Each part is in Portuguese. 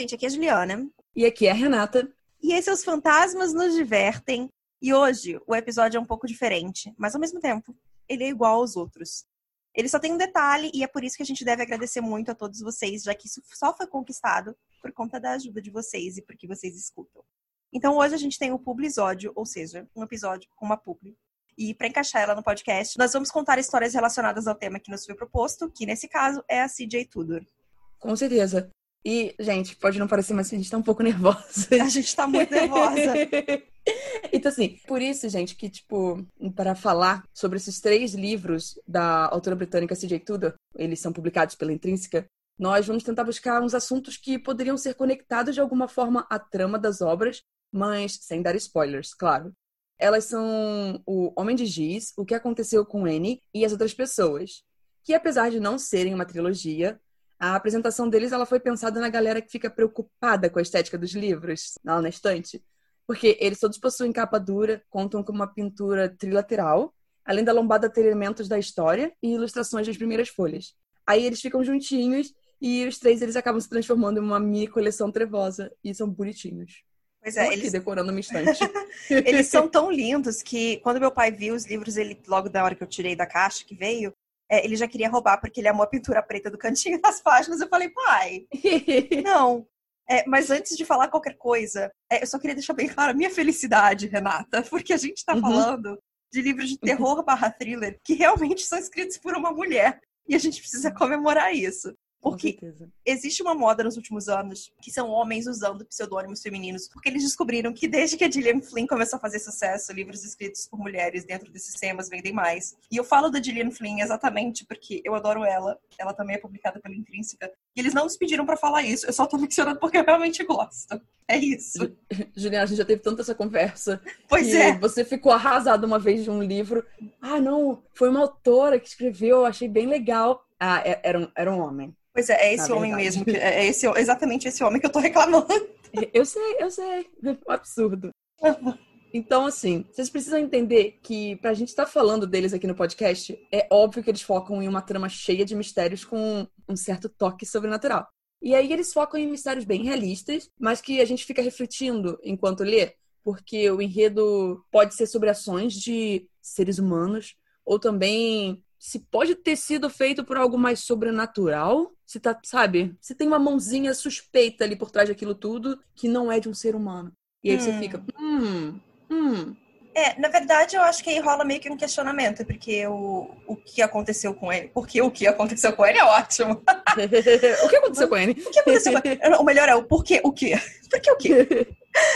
gente, aqui é a Juliana. E aqui é a Renata. E esses Os Fantasmas Nos Divertem. E hoje o episódio é um pouco diferente, mas ao mesmo tempo, ele é igual aos outros. Ele só tem um detalhe e é por isso que a gente deve agradecer muito a todos vocês, já que isso só foi conquistado por conta da ajuda de vocês e porque vocês escutam. Então hoje a gente tem o Publisódio, ou seja, um episódio com uma publi. E para encaixar ela no podcast, nós vamos contar histórias relacionadas ao tema que nos foi proposto, que nesse caso é a CJ Tudor. Com certeza. E, gente, pode não parecer, mas a gente tá um pouco nervosa. A gente tá muito nervosa. então, assim, por isso, gente, que, tipo, para falar sobre esses três livros da autora britânica C.J. Tudor, eles são publicados pela Intrínseca, nós vamos tentar buscar uns assuntos que poderiam ser conectados de alguma forma à trama das obras, mas sem dar spoilers, claro. Elas são o Homem de Giz, O que Aconteceu com Annie e as Outras Pessoas, que apesar de não serem uma trilogia, a apresentação deles ela foi pensada na galera que fica preocupada com a estética dos livros lá na estante. Porque eles todos possuem capa dura, contam com uma pintura trilateral, além da lombada ter elementos da história e ilustrações das primeiras folhas. Aí eles ficam juntinhos e os três eles acabam se transformando em uma mini coleção trevosa e são bonitinhos. Pois é, eles decorando uma estante. eles são tão lindos que quando meu pai viu os livros, ele logo da hora que eu tirei da caixa que veio, é, ele já queria roubar porque ele amou a pintura preta do cantinho das páginas. Eu falei, pai, não. É, mas antes de falar qualquer coisa, é, eu só queria deixar bem claro a minha felicidade, Renata, porque a gente está uhum. falando de livros de terror barra thriller que realmente são escritos por uma mulher. E a gente precisa comemorar isso. Porque existe uma moda nos últimos anos que são homens usando pseudônimos femininos, porque eles descobriram que desde que a Gillian Flynn começou a fazer sucesso, livros escritos por mulheres dentro desses temas vendem mais. E eu falo da Gillian Flynn exatamente porque eu adoro ela. Ela também é publicada pela Intrínseca. E eles não nos pediram para falar isso. Eu só tô mencionando porque eu realmente gosto. É isso. Juliana, a gente já teve tanta essa conversa. Pois é. Você ficou arrasada uma vez de um livro. Ah, não, foi uma autora que escreveu, eu achei bem legal. Ah, é, era um, era um homem. Pois é, é esse homem mesmo. Que, é esse, exatamente esse homem que eu tô reclamando. Eu sei, eu sei. É um absurdo. Então, assim, vocês precisam entender que pra gente estar tá falando deles aqui no podcast, é óbvio que eles focam em uma trama cheia de mistérios com um certo toque sobrenatural. E aí eles focam em mistérios bem realistas, mas que a gente fica refletindo enquanto lê, porque o enredo pode ser sobre ações de seres humanos, ou também se pode ter sido feito por algo mais sobrenatural, se tá, sabe? Se tem uma mãozinha suspeita ali por trás daquilo tudo que não é de um ser humano. E aí hum. você fica, hum, hum. É, na verdade, eu acho que aí rola meio que um questionamento, porque o, o que aconteceu com ele. Porque o que aconteceu com ele é ótimo. o que aconteceu com ele? O que aconteceu com ele? Melhor é o porquê o quê? Por que o quê?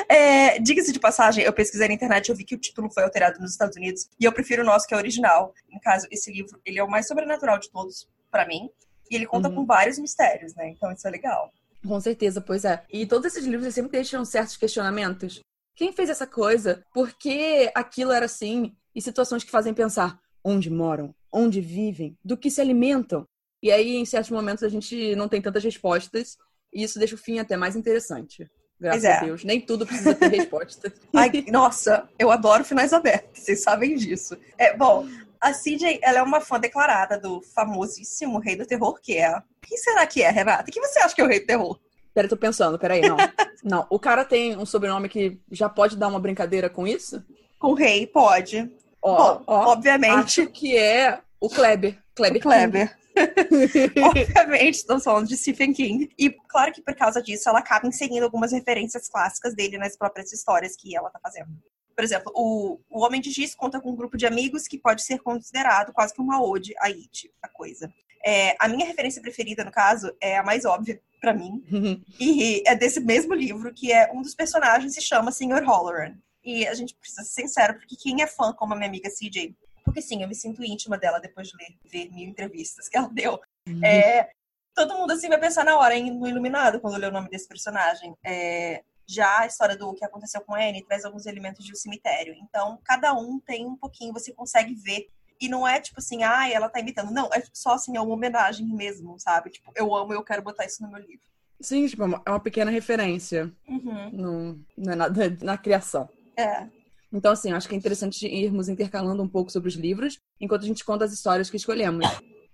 É, Diga-se de passagem, eu pesquisei na internet, eu vi que o título foi alterado nos Estados Unidos e eu prefiro o nosso, que é original. No caso, esse livro, ele é o mais sobrenatural de todos, para mim. E ele conta uhum. com vários mistérios, né? Então isso é legal. Com certeza, pois é. E todos esses livros sempre deixam certos questionamentos. Quem fez essa coisa? Por que aquilo era assim? E situações que fazem pensar onde moram, onde vivem, do que se alimentam. E aí, em certos momentos, a gente não tem tantas respostas, e isso deixa o fim até mais interessante. Graças é. a Deus. Nem tudo precisa ter resposta. Ai, nossa, eu adoro finais abertos, vocês sabem disso. É, bom, a CJ, ela é uma fã declarada do famosíssimo Rei do Terror, que é. Quem será que é, Renata? Quem você acha que é o Rei do Terror? Peraí, tô pensando, peraí, não. não, o cara tem um sobrenome que já pode dar uma brincadeira com isso? Com o rei, pode. Ó, Bom, ó, obviamente. Acho que é o Kleber. Kleber. O Kleber. Obviamente, estamos falando de Stephen King. E claro que por causa disso, ela acaba inserindo algumas referências clássicas dele nas próprias histórias que ela tá fazendo. Por exemplo, o, o Homem de Giz conta com um grupo de amigos que pode ser considerado quase que uma ode a It, a coisa. É, a minha referência preferida, no caso, é a mais óbvia para mim. e é desse mesmo livro, que é um dos personagens se chama Sr. Holloran. E a gente precisa ser sincero, porque quem é fã, como a minha amiga CJ, porque sim, eu me sinto íntima dela depois de ler, ver mil entrevistas que ela deu. Uhum. É, todo mundo assim vai pensar na hora, no Iluminado, quando lê o nome desse personagem. É, já a história do que aconteceu com Anne traz alguns elementos de um cemitério. Então, cada um tem um pouquinho, você consegue ver. E não é tipo assim, ah, ela tá imitando. Não, é só assim, é uma homenagem mesmo, sabe? Tipo, eu amo e eu quero botar isso no meu livro. Sim, tipo, é uma pequena referência. Uhum. No, não é nada na criação. É. Então, assim, acho que é interessante irmos intercalando um pouco sobre os livros, enquanto a gente conta as histórias que escolhemos.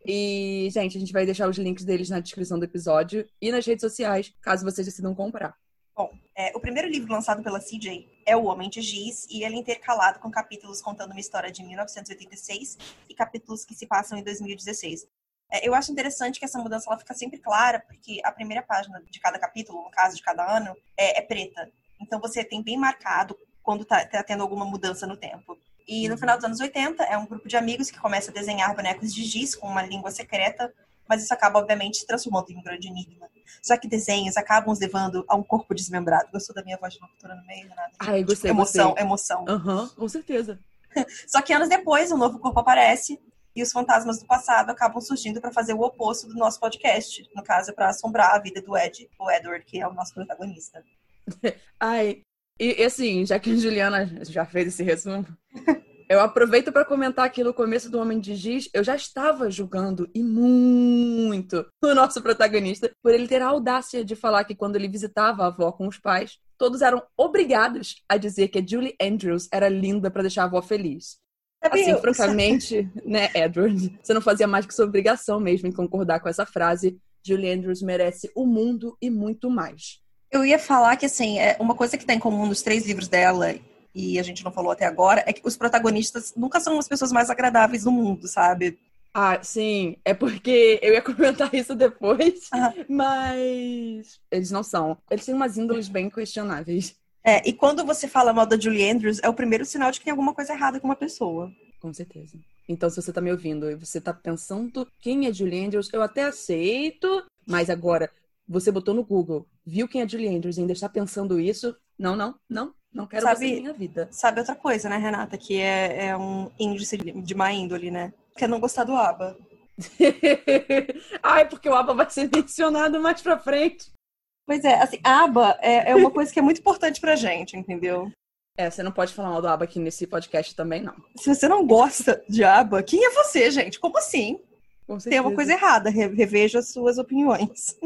E, gente, a gente vai deixar os links deles na descrição do episódio e nas redes sociais, caso vocês decidam comprar. Bom, é, o primeiro livro lançado pela CJ é O Homem de Giz, e ele é intercalado com capítulos contando uma história de 1986 e capítulos que se passam em 2016. É, eu acho interessante que essa mudança ela fica sempre clara, porque a primeira página de cada capítulo, no caso de cada ano, é, é preta. Então você tem bem marcado quando está tá tendo alguma mudança no tempo. E no final dos anos 80, é um grupo de amigos que começa a desenhar bonecos de giz com uma língua secreta, mas isso acaba, obviamente, se transformando em um grande enigma. Só que desenhos acabam os levando a um corpo desmembrado. Gostou da minha voz de locutora no meio, Renata? Ai, gostei, emoção, gostei. emoção. Aham, uhum, com certeza. Só que anos depois, um novo corpo aparece e os fantasmas do passado acabam surgindo para fazer o oposto do nosso podcast. No caso, para assombrar a vida do Ed, o Edward, que é o nosso protagonista. Ai, e, assim, já que a Juliana já fez esse resumo, eu aproveito para comentar que no começo do Homem de Giz, eu já estava julgando e muito o nosso protagonista por ele ter a audácia de falar que quando ele visitava a avó com os pais, todos eram obrigados a dizer que a Julie Andrews era linda para deixar a avó feliz. Assim, francamente, né, Edward, você não fazia mais que sua obrigação mesmo em concordar com essa frase. Julie Andrews merece o mundo e muito mais. Eu ia falar que, assim, é uma coisa que tem em comum nos três livros dela, e a gente não falou até agora, é que os protagonistas nunca são as pessoas mais agradáveis do mundo, sabe? Ah, sim. É porque eu ia comentar isso depois, ah. mas eles não são. Eles têm umas índoles bem questionáveis. É, e quando você fala mal da Julie Andrews, é o primeiro sinal de que tem alguma coisa errada com uma pessoa. Com certeza. Então, se você tá me ouvindo e você tá pensando quem é Julie Andrews, eu até aceito, mas agora você botou no Google, viu quem é Julie Andrews e ainda está pensando isso, não, não, não, não quero sabe, você na minha vida. Sabe outra coisa, né, Renata? Que é, é um índice de má índole, né? Que é não gostar do ABBA. Ai, porque o ABBA vai ser mencionado mais pra frente. Pois é, assim, ABBA é, é uma coisa que é muito importante pra gente, entendeu? É, você não pode falar mal do ABBA aqui nesse podcast também, não. Se você não gosta de ABBA, quem é você, gente? Como assim? Tem uma coisa errada, reveja as suas opiniões.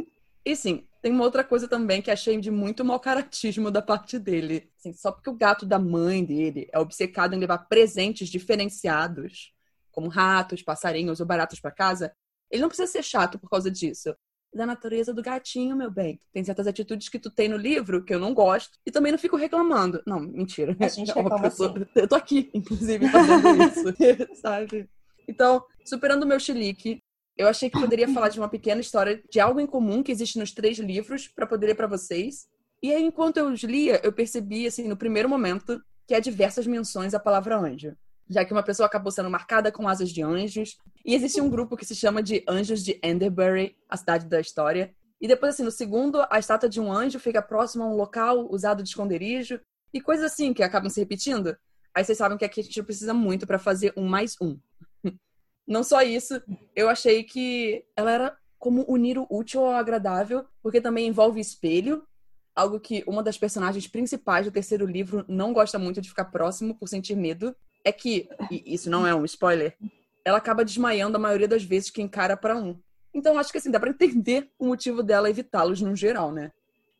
E sim, tem uma outra coisa também que achei de muito mau caratismo da parte dele. Assim, só porque o gato da mãe dele é obcecado em levar presentes diferenciados, como ratos, passarinhos ou baratos para casa, ele não precisa ser chato por causa disso. Da natureza do gatinho, meu bem. Tem certas atitudes que tu tem no livro que eu não gosto e também não fico reclamando. Não, mentira. A gente reclama eu, tô, assim. eu tô aqui, inclusive, fazendo isso, sabe? Então, superando o meu chilique, eu achei que poderia falar de uma pequena história de algo em comum que existe nos três livros para poder ler para vocês. E aí, enquanto eu os lia, eu percebi, assim, no primeiro momento, que há diversas menções à palavra anjo. Já que uma pessoa acabou sendo marcada com asas de anjos. E existe um grupo que se chama de Anjos de Enderbury, a cidade da história. E depois, assim, no segundo, a estátua de um anjo fica próxima a um local usado de esconderijo. E coisas assim que acabam se repetindo. Aí vocês sabem que aqui a gente precisa muito para fazer um mais um. Não só isso, eu achei que ela era como unir o útil ao agradável, porque também envolve espelho, algo que uma das personagens principais do terceiro livro não gosta muito de ficar próximo por sentir medo. É que, e isso não é um spoiler, ela acaba desmaiando a maioria das vezes que encara para um. Então acho que assim, dá pra entender o motivo dela evitá-los no geral, né?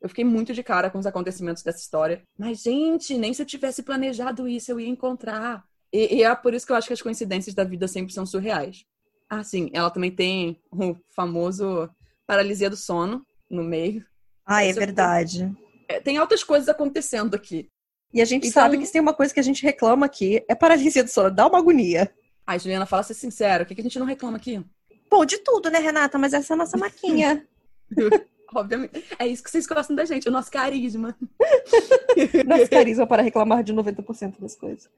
Eu fiquei muito de cara com os acontecimentos dessa história. Mas, gente, nem se eu tivesse planejado isso eu ia encontrar. E, e, é por isso que eu acho que as coincidências da vida sempre são surreais. Ah, sim, ela também tem o famoso paralisia do sono no meio. Ah, é verdade. É, tem altas coisas acontecendo aqui. E a gente então... sabe que se tem uma coisa que a gente reclama aqui, é paralisia do sono. Dá uma agonia. Ai, Juliana, fala ser sincero, o que, que a gente não reclama aqui? Pô, de tudo, né, Renata? Mas essa é a nossa maquinha. Obviamente. É isso que vocês gostam da gente, o nosso carisma. nosso carisma para reclamar de 90% das coisas.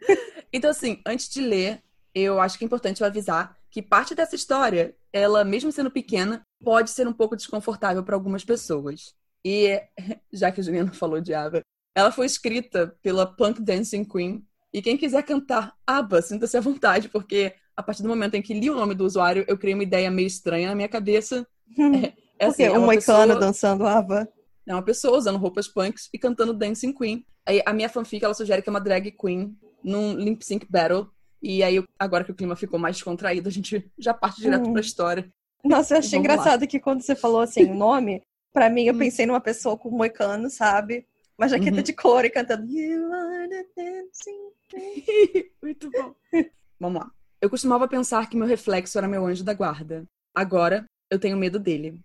Então, assim, antes de ler, eu acho que é importante eu avisar que parte dessa história, ela, mesmo sendo pequena, pode ser um pouco desconfortável para algumas pessoas. E, já que a Juliana falou de Ava, ela foi escrita pela Punk Dancing Queen. E quem quiser cantar ABBA, sinta-se à vontade, porque a partir do momento em que li o nome do usuário, eu criei uma ideia meio estranha na minha cabeça. É assim, é um moicano pessoa... dançando Ava. É uma pessoa usando roupas punks e cantando Dancing Queen. Aí a minha fanfic, ela sugere que é uma drag queen num lip sync battle. E aí, agora que o clima ficou mais descontraído, a gente já parte direto hum. pra história. Nossa, eu achei engraçado lá. que quando você falou assim, o nome, pra mim eu hum. pensei numa pessoa com moicano, sabe? Uma jaqueta uhum. de couro e cantando You are the dancing Muito bom. Vamos lá. Eu costumava pensar que meu reflexo era meu anjo da guarda. Agora, eu tenho medo dele.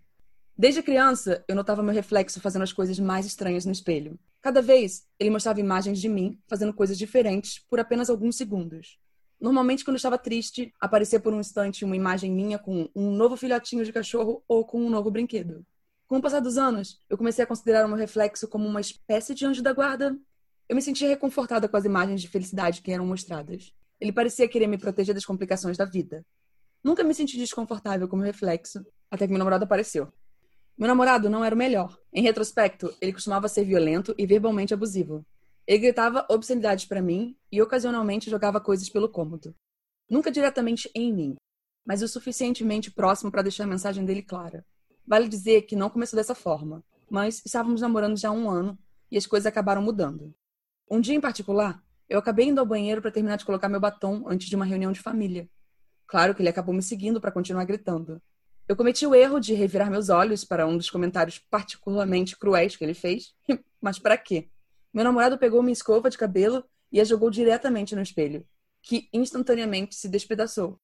Desde criança, eu notava meu reflexo fazendo as coisas mais estranhas no espelho. Cada vez, ele mostrava imagens de mim fazendo coisas diferentes por apenas alguns segundos. Normalmente, quando eu estava triste, aparecia por um instante uma imagem minha com um novo filhotinho de cachorro ou com um novo brinquedo. Com o passar dos anos, eu comecei a considerar o meu reflexo como uma espécie de anjo da guarda. Eu me sentia reconfortada com as imagens de felicidade que eram mostradas. Ele parecia querer me proteger das complicações da vida. Nunca me senti desconfortável com o meu reflexo, até que meu namorado apareceu. Meu namorado não era o melhor. Em retrospecto, ele costumava ser violento e verbalmente abusivo. Ele gritava obscenidades para mim e ocasionalmente jogava coisas pelo cômodo. Nunca diretamente em mim, mas o suficientemente próximo para deixar a mensagem dele clara. Vale dizer que não começou dessa forma, mas estávamos namorando já há um ano e as coisas acabaram mudando. Um dia em particular, eu acabei indo ao banheiro para terminar de colocar meu batom antes de uma reunião de família. Claro que ele acabou me seguindo para continuar gritando. Eu cometi o erro de revirar meus olhos para um dos comentários particularmente cruéis que ele fez. Mas para quê? Meu namorado pegou minha escova de cabelo e a jogou diretamente no espelho, que instantaneamente se despedaçou.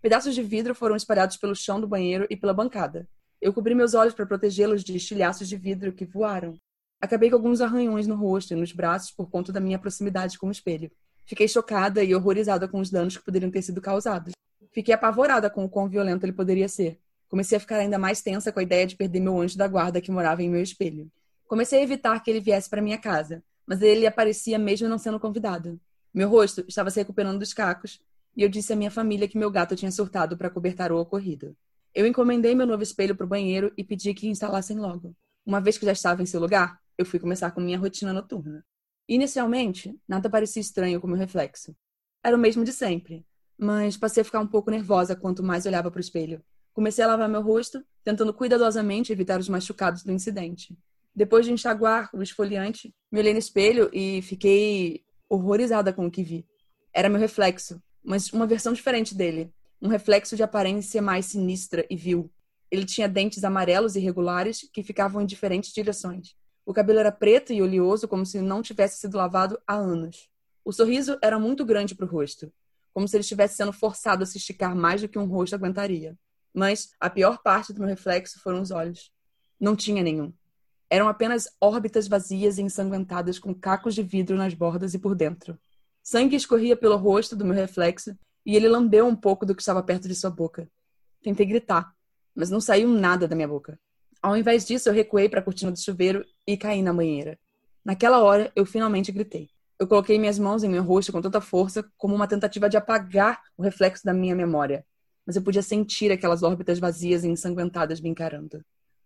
Pedaços de vidro foram espalhados pelo chão do banheiro e pela bancada. Eu cobri meus olhos para protegê-los de estilhaços de vidro que voaram. Acabei com alguns arranhões no rosto e nos braços por conta da minha proximidade com o espelho. Fiquei chocada e horrorizada com os danos que poderiam ter sido causados. Fiquei apavorada com o quão violento ele poderia ser. Comecei a ficar ainda mais tensa com a ideia de perder meu anjo da guarda que morava em meu espelho. Comecei a evitar que ele viesse para minha casa, mas ele aparecia mesmo não sendo convidado. Meu rosto estava se recuperando dos cacos e eu disse à minha família que meu gato tinha surtado para cobertar o ocorrido. Eu encomendei meu novo espelho para o banheiro e pedi que instalassem logo. Uma vez que já estava em seu lugar, eu fui começar com minha rotina noturna. Inicialmente, nada parecia estranho com meu reflexo. Era o mesmo de sempre, mas passei a ficar um pouco nervosa quanto mais olhava para o espelho. Comecei a lavar meu rosto, tentando cuidadosamente evitar os machucados do incidente. Depois de enxaguar o esfoliante, me olhei no espelho e fiquei horrorizada com o que vi. Era meu reflexo, mas uma versão diferente dele. Um reflexo de aparência mais sinistra e vil. Ele tinha dentes amarelos irregulares que ficavam em diferentes direções. O cabelo era preto e oleoso, como se não tivesse sido lavado há anos. O sorriso era muito grande para o rosto, como se ele estivesse sendo forçado a se esticar mais do que um rosto aguentaria. Mas a pior parte do meu reflexo foram os olhos. Não tinha nenhum. Eram apenas órbitas vazias e ensanguentadas com cacos de vidro nas bordas e por dentro. Sangue escorria pelo rosto do meu reflexo e ele lambeu um pouco do que estava perto de sua boca. Tentei gritar, mas não saiu nada da minha boca. Ao invés disso, eu recuei para a cortina do chuveiro e caí na banheira. Naquela hora, eu finalmente gritei. Eu coloquei minhas mãos em meu rosto com tanta força como uma tentativa de apagar o reflexo da minha memória. Mas eu podia sentir aquelas órbitas vazias e ensanguentadas me encarando.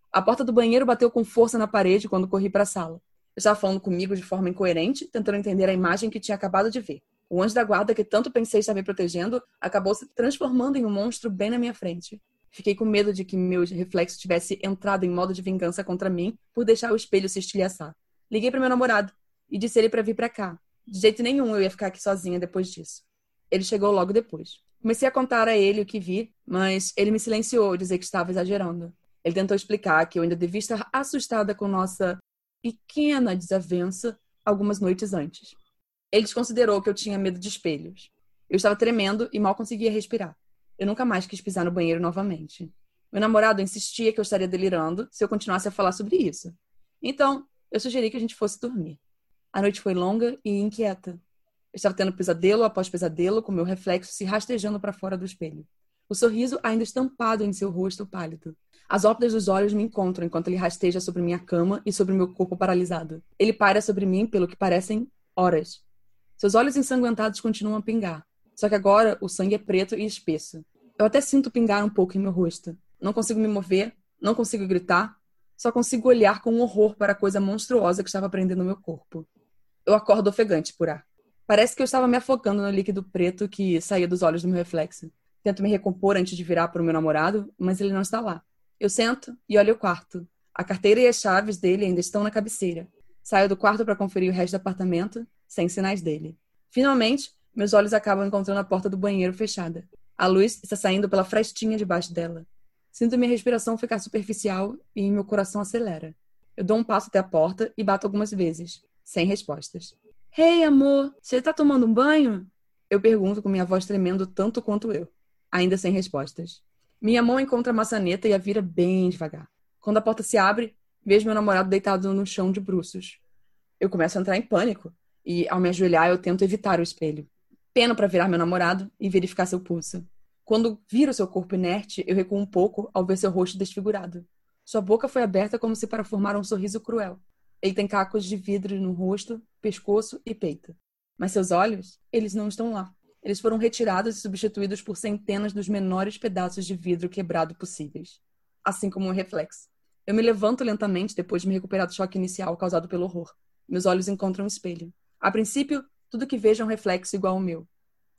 A porta do banheiro bateu com força na parede quando corri para a sala. Eu estava falando comigo de forma incoerente, tentando entender a imagem que tinha acabado de ver. O anjo da guarda que tanto pensei estar me protegendo acabou se transformando em um monstro bem na minha frente. Fiquei com medo de que meu reflexo tivesse entrado em modo de vingança contra mim por deixar o espelho se estilhaçar. Liguei para meu namorado e disse ele para vir para cá. De jeito nenhum eu ia ficar aqui sozinha depois disso. Ele chegou logo depois. Comecei a contar a ele o que vi, mas ele me silenciou, dizer que estava exagerando. Ele tentou explicar que eu ainda devia estar assustada com nossa pequena desavença algumas noites antes. Ele desconsiderou que eu tinha medo de espelhos. Eu estava tremendo e mal conseguia respirar. Eu nunca mais quis pisar no banheiro novamente. Meu namorado insistia que eu estaria delirando se eu continuasse a falar sobre isso. Então, eu sugeri que a gente fosse dormir. A noite foi longa e inquieta. Eu estava tendo pesadelo após pesadelo, com meu reflexo se rastejando para fora do espelho. O sorriso ainda estampado em seu rosto pálido. As órbitas dos olhos me encontram enquanto ele rasteja sobre minha cama e sobre meu corpo paralisado. Ele paira sobre mim pelo que parecem horas. Seus olhos ensanguentados continuam a pingar. Só que agora o sangue é preto e espesso. Eu até sinto pingar um pouco em meu rosto. Não consigo me mover, não consigo gritar, só consigo olhar com horror para a coisa monstruosa que estava prendendo meu corpo. Eu acordo ofegante por ar. Parece que eu estava me afogando no líquido preto que saía dos olhos do meu reflexo. Tento me recompor antes de virar para o meu namorado, mas ele não está lá. Eu sento e olho o quarto. A carteira e as chaves dele ainda estão na cabeceira. Saio do quarto para conferir o resto do apartamento, sem sinais dele. Finalmente, meus olhos acabam encontrando a porta do banheiro fechada. A luz está saindo pela frestinha debaixo dela. Sinto minha respiração ficar superficial e meu coração acelera. Eu dou um passo até a porta e bato algumas vezes, sem respostas. Hey, amor, você está tomando um banho? Eu pergunto com minha voz tremendo tanto quanto eu, ainda sem respostas. Minha mão encontra a maçaneta e a vira bem devagar. Quando a porta se abre, vejo meu namorado deitado no chão de bruços. Eu começo a entrar em pânico e, ao me ajoelhar, eu tento evitar o espelho. Peno para virar meu namorado e verificar seu pulso. Quando viro seu corpo inerte, eu recuo um pouco ao ver seu rosto desfigurado. Sua boca foi aberta como se para formar um sorriso cruel. Ele tem cacos de vidro no rosto, pescoço e peito. Mas seus olhos, eles não estão lá. Eles foram retirados e substituídos por centenas dos menores pedaços de vidro quebrado possíveis. Assim como um reflexo. Eu me levanto lentamente depois de me recuperar do choque inicial causado pelo horror. Meus olhos encontram um espelho. A princípio, tudo que vejo é um reflexo igual ao meu.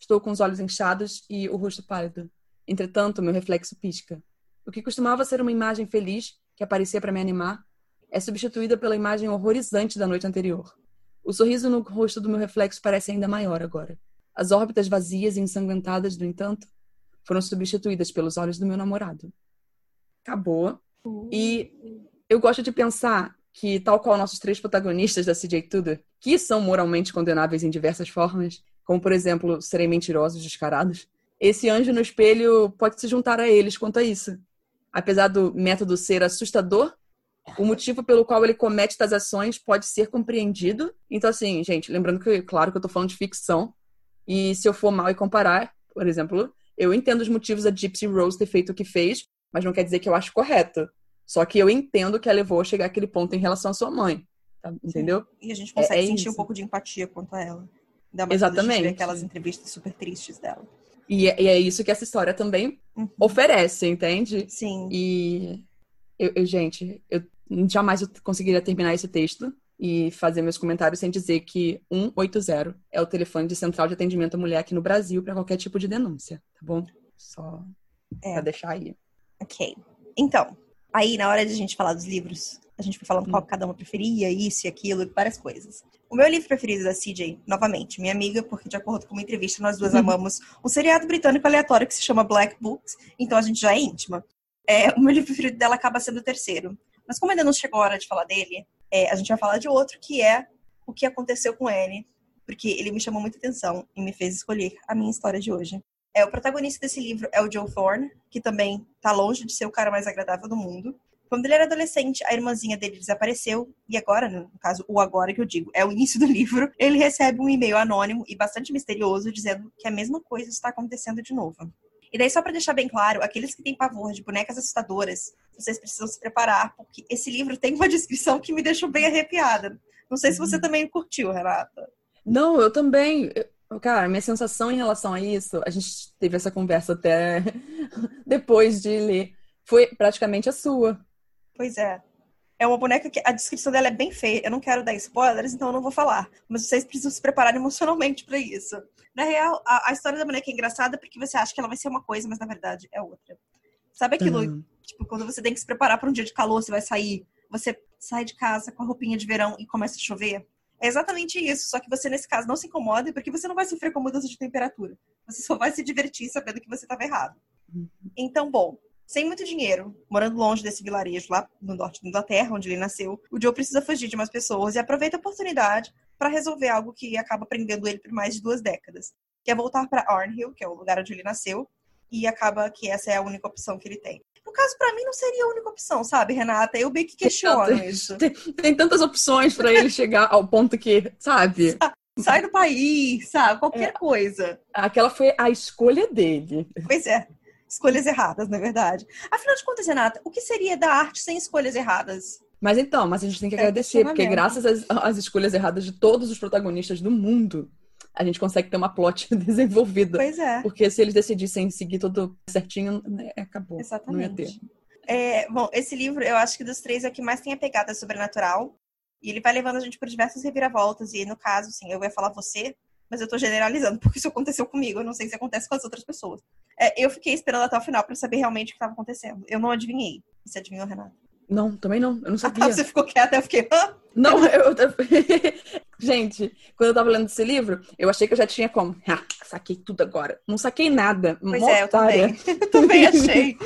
Estou com os olhos inchados e o rosto pálido. Entretanto, meu reflexo pisca. O que costumava ser uma imagem feliz, que aparecia para me animar, é substituída pela imagem horrorizante da noite anterior. O sorriso no rosto do meu reflexo parece ainda maior agora. As órbitas vazias e ensanguentadas, no entanto, foram substituídas pelos olhos do meu namorado. Acabou. E eu gosto de pensar que, tal qual nossos três protagonistas da CJ Tudor, que são moralmente condenáveis em diversas formas, como, por exemplo, serem mentirosos descarados, esse anjo no espelho pode se juntar a eles quanto a isso. Apesar do método ser assustador, o motivo pelo qual ele comete tais ações pode ser compreendido. Então, assim, gente, lembrando que, claro, que eu tô falando de ficção, e se eu for mal e comparar, por exemplo, eu entendo os motivos da Gypsy Rose ter feito o que fez, mas não quer dizer que eu acho correto. Só que eu entendo que ela levou a chegar àquele ponto em relação à sua mãe. Tá? Entendeu? E a gente consegue é, é sentir isso. um pouco de empatia quanto a ela. Exatamente. aquelas entrevistas super tristes dela. E é, e é isso que essa história também uhum. oferece, entende? Sim. E, eu, eu, gente, eu jamais eu conseguiria terminar esse texto e fazer meus comentários sem dizer que 180 é o telefone de central de atendimento à mulher aqui no Brasil para qualquer tipo de denúncia, tá bom? Só é. pra deixar aí. Ok. Então, aí na hora de a gente falar dos livros, a gente foi falando hum. qual cada uma preferia, isso e aquilo, várias coisas. O meu livro preferido da CJ, novamente, minha amiga, porque de acordo com uma entrevista, nós duas amamos um seriado britânico aleatório que se chama Black Books, então a gente já é íntima. É, o meu livro preferido dela acaba sendo o terceiro. Mas como ainda não chegou a hora de falar dele, é, a gente vai falar de outro, que é o que aconteceu com ele, porque ele me chamou muita atenção e me fez escolher a minha história de hoje. É, o protagonista desse livro é o Joe Thorne, que também tá longe de ser o cara mais agradável do mundo. Quando ele era adolescente, a irmãzinha dele desapareceu, e agora, no caso, o agora que eu digo, é o início do livro, ele recebe um e-mail anônimo e bastante misterioso dizendo que a mesma coisa está acontecendo de novo. E daí, só para deixar bem claro, aqueles que têm pavor de bonecas assustadoras, vocês precisam se preparar, porque esse livro tem uma descrição que me deixou bem arrepiada. Não sei se você uhum. também curtiu, Renata. Não, eu também. Cara, minha sensação em relação a isso, a gente teve essa conversa até depois de ler, foi praticamente a sua. Pois é. É uma boneca que a descrição dela é bem feia. Eu não quero dar spoilers, então eu não vou falar. Mas vocês precisam se preparar emocionalmente para isso. Na real, a, a, história da boneca é engraçada porque você acha que ela vai ser uma coisa, mas na verdade é outra. Sabe aquilo, uhum. tipo, quando você tem que se preparar para um dia de calor, você vai sair, você sai de casa com a roupinha de verão e começa a chover? É exatamente isso, só que você, nesse caso, não se incomoda porque você não vai sofrer com mudança de temperatura. Você só vai se divertir sabendo que você estava errado. Uhum. Então, bom, sem muito dinheiro, morando longe desse vilarejo lá no norte da Inglaterra, onde ele nasceu, o Joe precisa fugir de umas pessoas e aproveita a oportunidade para resolver algo que acaba prendendo ele por mais de duas décadas, que é voltar para Arnhill, que é o lugar onde ele nasceu, e acaba que essa é a única opção que ele tem. No caso, para mim, não seria a única opção, sabe, Renata? Eu bem que questiono tem isso. Tem, tem tantas opções para ele chegar ao ponto que, sabe? Sai do país, sabe? Qualquer é, coisa. Aquela foi a escolha dele. Pois é escolhas erradas, na é verdade. Afinal de contas, Renata, o que seria da arte sem escolhas erradas? Mas então, mas a gente tem que é agradecer, porque graças às, às, escolhas erradas de todos os protagonistas do mundo, a gente consegue ter uma plot desenvolvida. Pois é. Porque se eles decidissem seguir tudo certinho, né, acabou. Exatamente. Não ia ter. É, bom, esse livro, eu acho que dos três é o que mais tem a pegada sobrenatural. E ele vai levando a gente por diversas reviravoltas. E no caso, assim, eu vou falar você, mas eu tô generalizando, porque isso aconteceu comigo. Eu não sei se acontece com as outras pessoas. É, eu fiquei esperando até o final para saber realmente o que estava acontecendo. Eu não adivinhei. Você adivinhou, Renato? Não, também não. Eu não sabia. Ah, você ficou quieta, eu fiquei. Hã? Não, eu. Gente, quando eu tava lendo esse livro, eu achei que eu já tinha como. Ah, saquei tudo agora. Não saquei nada. Pois é, eu também. eu também achei.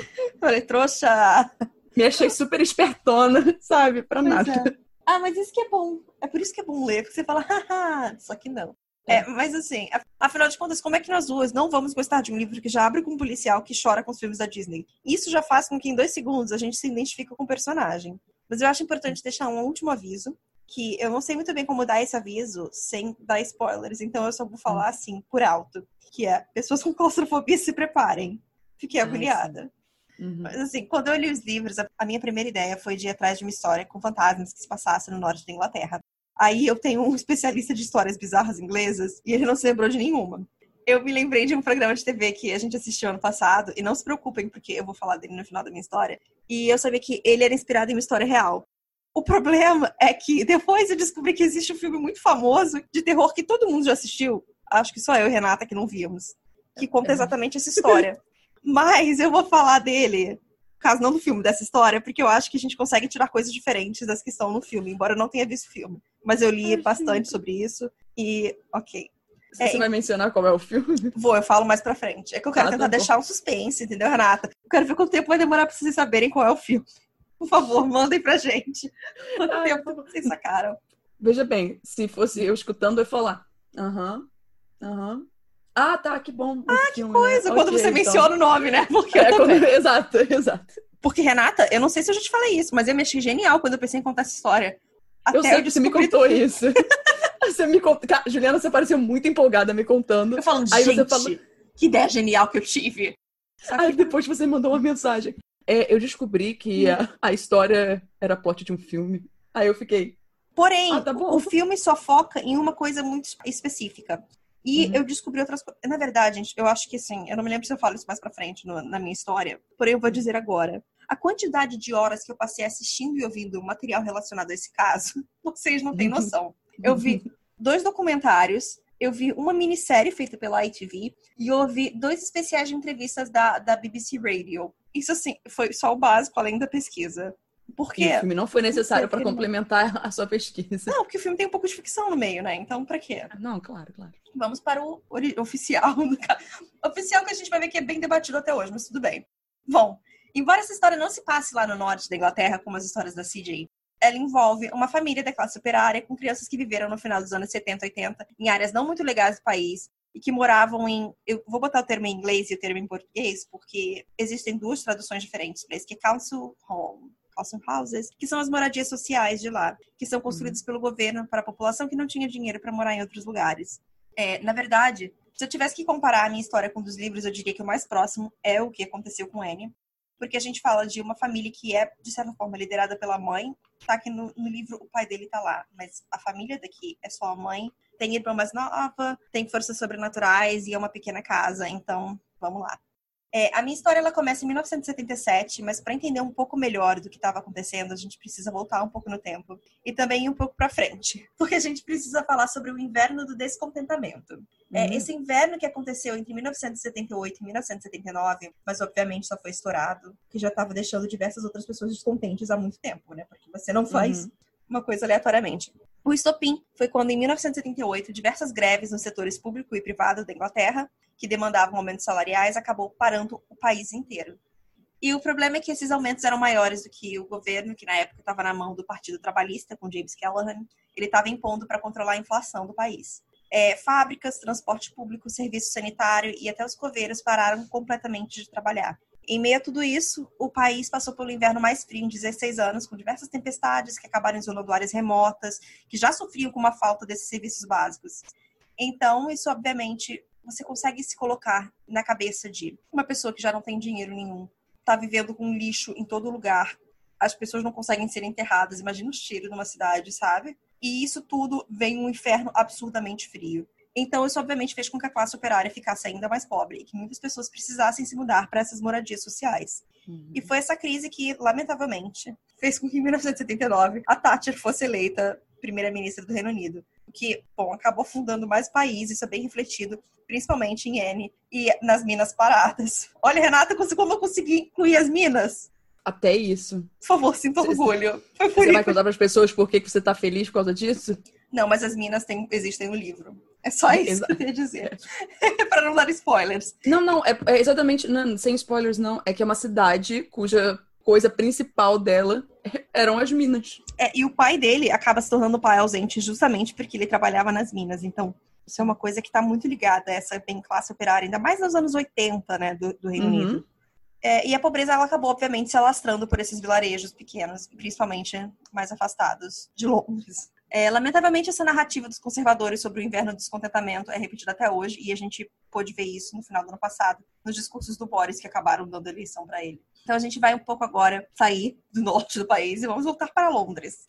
Falei, trouxa. Me achei super espertona, sabe? Pra pois nada. É. Ah, mas isso que é bom. É por isso que é bom ler, porque você fala, haha, só que não. É, mas assim, afinal de contas, como é que nós duas não vamos gostar de um livro que já abre com um policial que chora com os filmes da Disney? Isso já faz com que em dois segundos a gente se identifique com o personagem. Mas eu acho importante deixar um último aviso, que eu não sei muito bem como dar esse aviso sem dar spoilers, então eu só vou falar hum. assim, por alto, que é, pessoas com claustrofobia se preparem. Fiquei agoniada. Uhum. Mas assim, quando eu li os livros, a minha primeira ideia foi de ir atrás de uma história com fantasmas que se passasse no norte da Inglaterra. Aí eu tenho um especialista de histórias bizarras inglesas e ele não se lembrou de nenhuma. Eu me lembrei de um programa de TV que a gente assistiu ano passado, e não se preocupem, porque eu vou falar dele no final da minha história. E eu sabia que ele era inspirado em uma história real. O problema é que depois eu descobri que existe um filme muito famoso de terror que todo mundo já assistiu. Acho que só eu e Renata que não vimos. Que conta exatamente essa história. Mas eu vou falar dele caso não do filme, dessa história, porque eu acho que a gente consegue tirar coisas diferentes das que estão no filme, embora eu não tenha visto o filme. Mas eu li Ai, bastante sobre isso e, ok. Você é, vai mencionar qual é o filme? Vou, eu falo mais pra frente. É que eu quero ah, tentar tá deixar um suspense, entendeu, Renata? Eu quero ver quanto tempo vai demorar pra vocês saberem qual é o filme. Por favor, mandem pra gente. Quanto Ai, tempo vocês sacaram? Veja bem, se fosse eu escutando, eu ia falar. Aham, aham. Ah, tá, que bom. Ah, que né? coisa, né? quando okay, você então. menciona o nome, né? Porque é, quando... Exato, exato. Porque, Renata, eu não sei se eu já te falei isso, mas eu me achei genial quando eu pensei em contar essa história. Até eu sei que você me contou isso. você me contou. Juliana, você pareceu muito empolgada me contando. Eu falo, Aí gente, você falou... que ideia genial que eu tive. Aí depois você mandou uma mensagem. É, eu descobri que a, a história era plot de um filme. Aí eu fiquei. Porém, ah, tá o filme só foca em uma coisa muito específica. E uhum. eu descobri outras coisas. Na verdade, gente, eu acho que assim, eu não me lembro se eu falo isso mais pra frente no, na minha história, porém eu vou dizer agora. A quantidade de horas que eu passei assistindo e ouvindo material relacionado a esse caso, vocês não têm noção. Eu vi dois documentários, eu vi uma minissérie feita pela ITV e eu ouvi dois especiais de entrevistas da, da BBC Radio. Isso, assim, foi só o básico, além da pesquisa. Porque e o filme não foi necessário para complementar a sua pesquisa. Não, porque o filme tem um pouco de ficção no meio, né? Então, para quê? Não, claro, claro. Vamos para o oficial. oficial que a gente vai ver que é bem debatido até hoje, mas tudo bem. Bom, embora essa história não se passe lá no norte da Inglaterra, como as histórias da CJ, ela envolve uma família da classe operária com crianças que viveram no final dos anos 70, 80 em áreas não muito legais do país e que moravam em. Eu vou botar o termo em inglês e o termo em português, porque existem duas traduções diferentes para isso, que é council home Awesome Houses, que são as moradias sociais de lá, que são construídas uhum. pelo governo para a população que não tinha dinheiro para morar em outros lugares. É, na verdade, se eu tivesse que comparar a minha história com um dos livros, eu diria que o mais próximo é o que aconteceu com Anne, porque a gente fala de uma família que é, de certa forma, liderada pela mãe, tá que no, no livro o pai dele tá lá, mas a família daqui é só a mãe, tem irmã mais nova, tem forças sobrenaturais e é uma pequena casa, então vamos lá. É, a minha história ela começa em 1977, mas para entender um pouco melhor do que estava acontecendo, a gente precisa voltar um pouco no tempo e também ir um pouco para frente, porque a gente precisa falar sobre o inverno do descontentamento. É, uhum. esse inverno que aconteceu entre 1978 e 1979, mas obviamente só foi estourado, que já estava deixando diversas outras pessoas descontentes há muito tempo, né? Porque você não faz uhum. uma coisa aleatoriamente. O estopim foi quando, em 1978, diversas greves nos setores público e privado da Inglaterra, que demandavam aumentos salariais, acabou parando o país inteiro. E o problema é que esses aumentos eram maiores do que o governo, que na época estava na mão do Partido Trabalhista, com James Callaghan, ele estava impondo para controlar a inflação do país. É, fábricas, transporte público, serviço sanitário e até os coveiros pararam completamente de trabalhar. Em meio a tudo isso, o país passou pelo inverno mais frio em 16 anos, com diversas tempestades que acabaram isolando áreas remotas, que já sofriam com uma falta desses serviços básicos. Então, isso obviamente você consegue se colocar na cabeça de uma pessoa que já não tem dinheiro nenhum, está vivendo com lixo em todo lugar, as pessoas não conseguem ser enterradas, imagina o cheiro numa cidade, sabe? E isso tudo vem um inferno absurdamente frio. Então, isso obviamente fez com que a classe operária ficasse ainda mais pobre e que muitas pessoas precisassem se mudar para essas moradias sociais. Uhum. E foi essa crise que, lamentavelmente, fez com que em 1979 a Thatcher fosse eleita primeira-ministra do Reino Unido. O que, bom, acabou fundando mais países, isso é bem refletido, principalmente em N e nas minas paradas. Olha, Renata, como eu consegui incluir as minas? Até isso. Por favor, sinta orgulho. Você vai contar para as pessoas por que você está feliz por causa disso? Não, mas as minas tem, existem no livro. É só isso Exa que eu queria dizer. para não dar spoilers. Não, não, é, é exatamente. Não, sem spoilers, não. É que é uma cidade cuja coisa principal dela eram as minas. É, e o pai dele acaba se tornando pai ausente justamente porque ele trabalhava nas minas. Então, Isso é uma coisa que está muito ligada a essa bem classe operária, ainda mais nos anos 80, né, do, do Reino uhum. Unido. É, e a pobreza, ela acabou, obviamente, se alastrando por esses vilarejos pequenos, principalmente mais afastados de Londres. É, lamentavelmente, essa narrativa dos conservadores sobre o inverno do descontentamento é repetida até hoje, e a gente pôde ver isso no final do ano passado, nos discursos do Boris, que acabaram dando eleição para ele. Então, a gente vai um pouco agora sair do norte do país e vamos voltar para Londres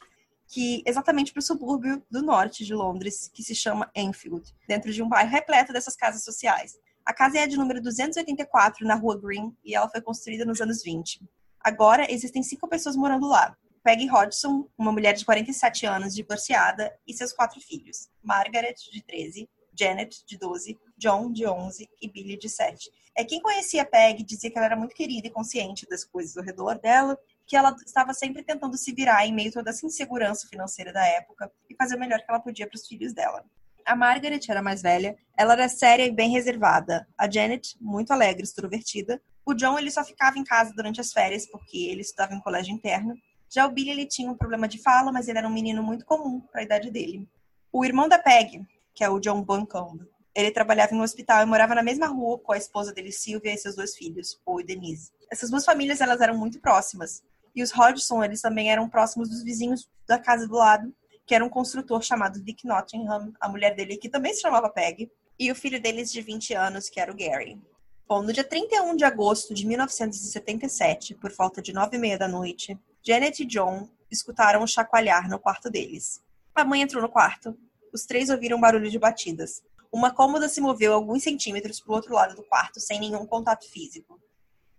que exatamente para o subúrbio do norte de Londres, que se chama Enfield, dentro de um bairro repleto dessas casas sociais. A casa é de número 284 na rua Green e ela foi construída nos anos 20. Agora existem cinco pessoas morando lá. Peggy Hodgson, uma mulher de 47 anos, divorciada, e seus quatro filhos: Margaret, de 13, Janet, de 12, John, de 11 e Billy, de 7. É, quem conhecia Peg dizia que ela era muito querida e consciente das coisas ao redor dela que ela estava sempre tentando se virar em meio a toda essa insegurança financeira da época e fazer o melhor que ela podia para os filhos dela. A Margaret era mais velha, ela era séria e bem reservada. A Janet, muito alegre, extrovertida. O John, ele só ficava em casa durante as férias porque ele estudava em colégio interno. Já o Billy, ele tinha um problema de fala, mas ele era um menino muito comum para a idade dele. O irmão da Peg, que é o John Buncombe, ele trabalhava em um hospital e morava na mesma rua com a esposa dele, Sylvia, e seus dois filhos, Paul e Denise. Essas duas famílias, elas eram muito próximas. E os Hodgson, eles também eram próximos dos vizinhos da casa do lado, que era um construtor chamado Vic Nottingham, a mulher dele, que também se chamava Peg, e o filho deles de 20 anos, que era o Gary. Bom, no dia 31 de agosto de 1977, por volta de nove e meia da noite, Janet e John escutaram um chacoalhar no quarto deles. A mãe entrou no quarto. Os três ouviram barulho de batidas. Uma cômoda se moveu alguns centímetros para o outro lado do quarto, sem nenhum contato físico.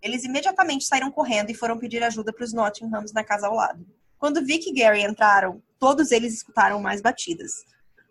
Eles imediatamente saíram correndo e foram pedir ajuda para os Nottinghams na casa ao lado. Quando Vic e Gary entraram, todos eles escutaram mais batidas.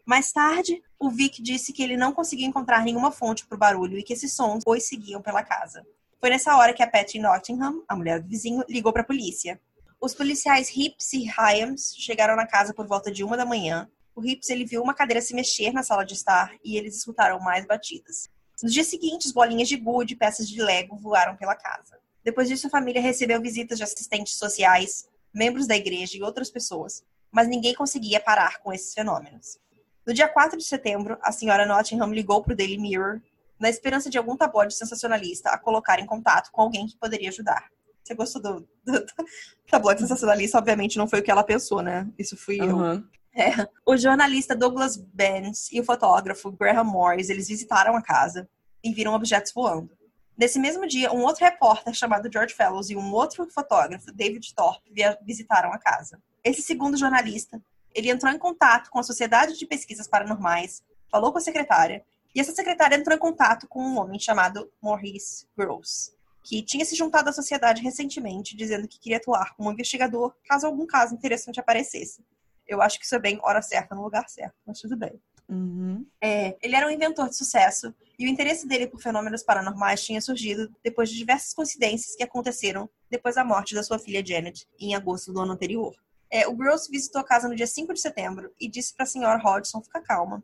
Mais tarde, o Vic disse que ele não conseguia encontrar nenhuma fonte para o barulho e que esses sons os seguiam pela casa. Foi nessa hora que a Patty Nottingham, a mulher do vizinho, ligou para a polícia. Os policiais Hips e Hyams chegaram na casa por volta de uma da manhã. O Hips ele viu uma cadeira se mexer na sala de estar e eles escutaram mais batidas. Nos dias seguintes, bolinhas de gude e peças de Lego voaram pela casa. Depois disso, a família recebeu visitas de assistentes sociais, membros da igreja e outras pessoas, mas ninguém conseguia parar com esses fenômenos. No dia 4 de setembro, a senhora Nottingham ligou para o Daily Mirror na esperança de algum tabloide sensacionalista a colocar em contato com alguém que poderia ajudar. Você gostou do, do, tabloide sensacionalista? Obviamente não foi o que ela pensou, né? Isso fui uhum. eu. É. O jornalista Douglas Benz e o fotógrafo Graham Morris, eles visitaram a casa e viram objetos voando. Nesse mesmo dia, um outro repórter chamado George Fellows e um outro fotógrafo, David Thorpe, visitaram a casa. Esse segundo jornalista, ele entrou em contato com a Sociedade de Pesquisas Paranormais, falou com a secretária, e essa secretária entrou em contato com um homem chamado Maurice Gross, que tinha se juntado à sociedade recentemente, dizendo que queria atuar como investigador caso algum caso interessante aparecesse. Eu acho que isso é bem hora certa no lugar certo, mas tudo bem. Uhum. É, ele era um inventor de sucesso e o interesse dele por fenômenos paranormais tinha surgido depois de diversas coincidências que aconteceram depois da morte da sua filha Janet, em agosto do ano anterior. É, o Gross visitou a casa no dia 5 de setembro e disse para a senhora Hodgson ficar calma.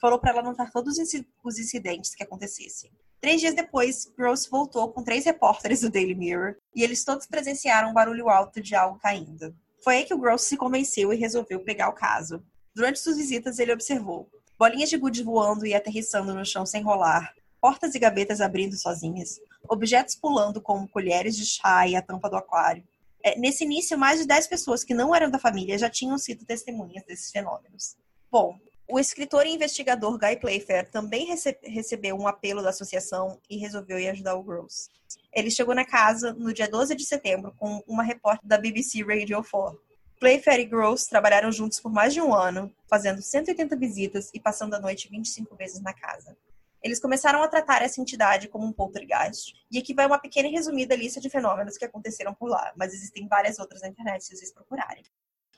Falou para ela anotar todos os incidentes que acontecessem. Três dias depois, Gross voltou com três repórteres do Daily Mirror e eles todos presenciaram um barulho alto de algo caindo. Foi aí que o Gross se convenceu e resolveu pegar o caso. Durante suas visitas, ele observou bolinhas de gude voando e aterrissando no chão sem rolar, portas e gavetas abrindo sozinhas, objetos pulando como colheres de chá e a tampa do aquário. É, nesse início, mais de 10 pessoas que não eram da família já tinham sido testemunhas desses fenômenos. Bom, o escritor e investigador Guy Playfair também rece recebeu um apelo da associação e resolveu ir ajudar o Gross. Ele chegou na casa no dia 12 de setembro com uma repórter da BBC Radio 4. Playfair e Gross trabalharam juntos por mais de um ano, fazendo 180 visitas e passando a noite 25 vezes na casa. Eles começaram a tratar essa entidade como um poltergeist. E aqui vai uma pequena e resumida lista de fenômenos que aconteceram por lá, mas existem várias outras na internet se vocês procurarem.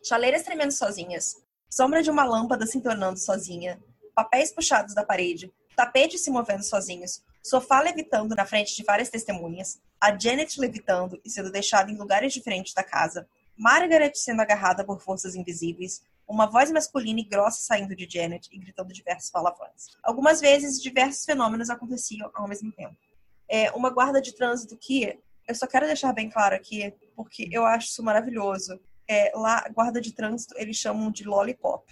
Chaleiras tremendo sozinhas, sombra de uma lâmpada se tornando sozinha, papéis puxados da parede, tapetes se movendo sozinhos, sofá levitando na frente de várias testemunhas, a Janet levitando e sendo deixada em lugares diferentes da casa, Margaret sendo agarrada por forças invisíveis, uma voz masculina e grossa saindo de Janet e gritando diversos palavrões. Algumas vezes, diversos fenômenos aconteciam ao mesmo tempo. É uma guarda de trânsito que eu só quero deixar bem claro aqui, porque eu acho isso maravilhoso. É, lá, guarda de trânsito, eles chamam de lollipop.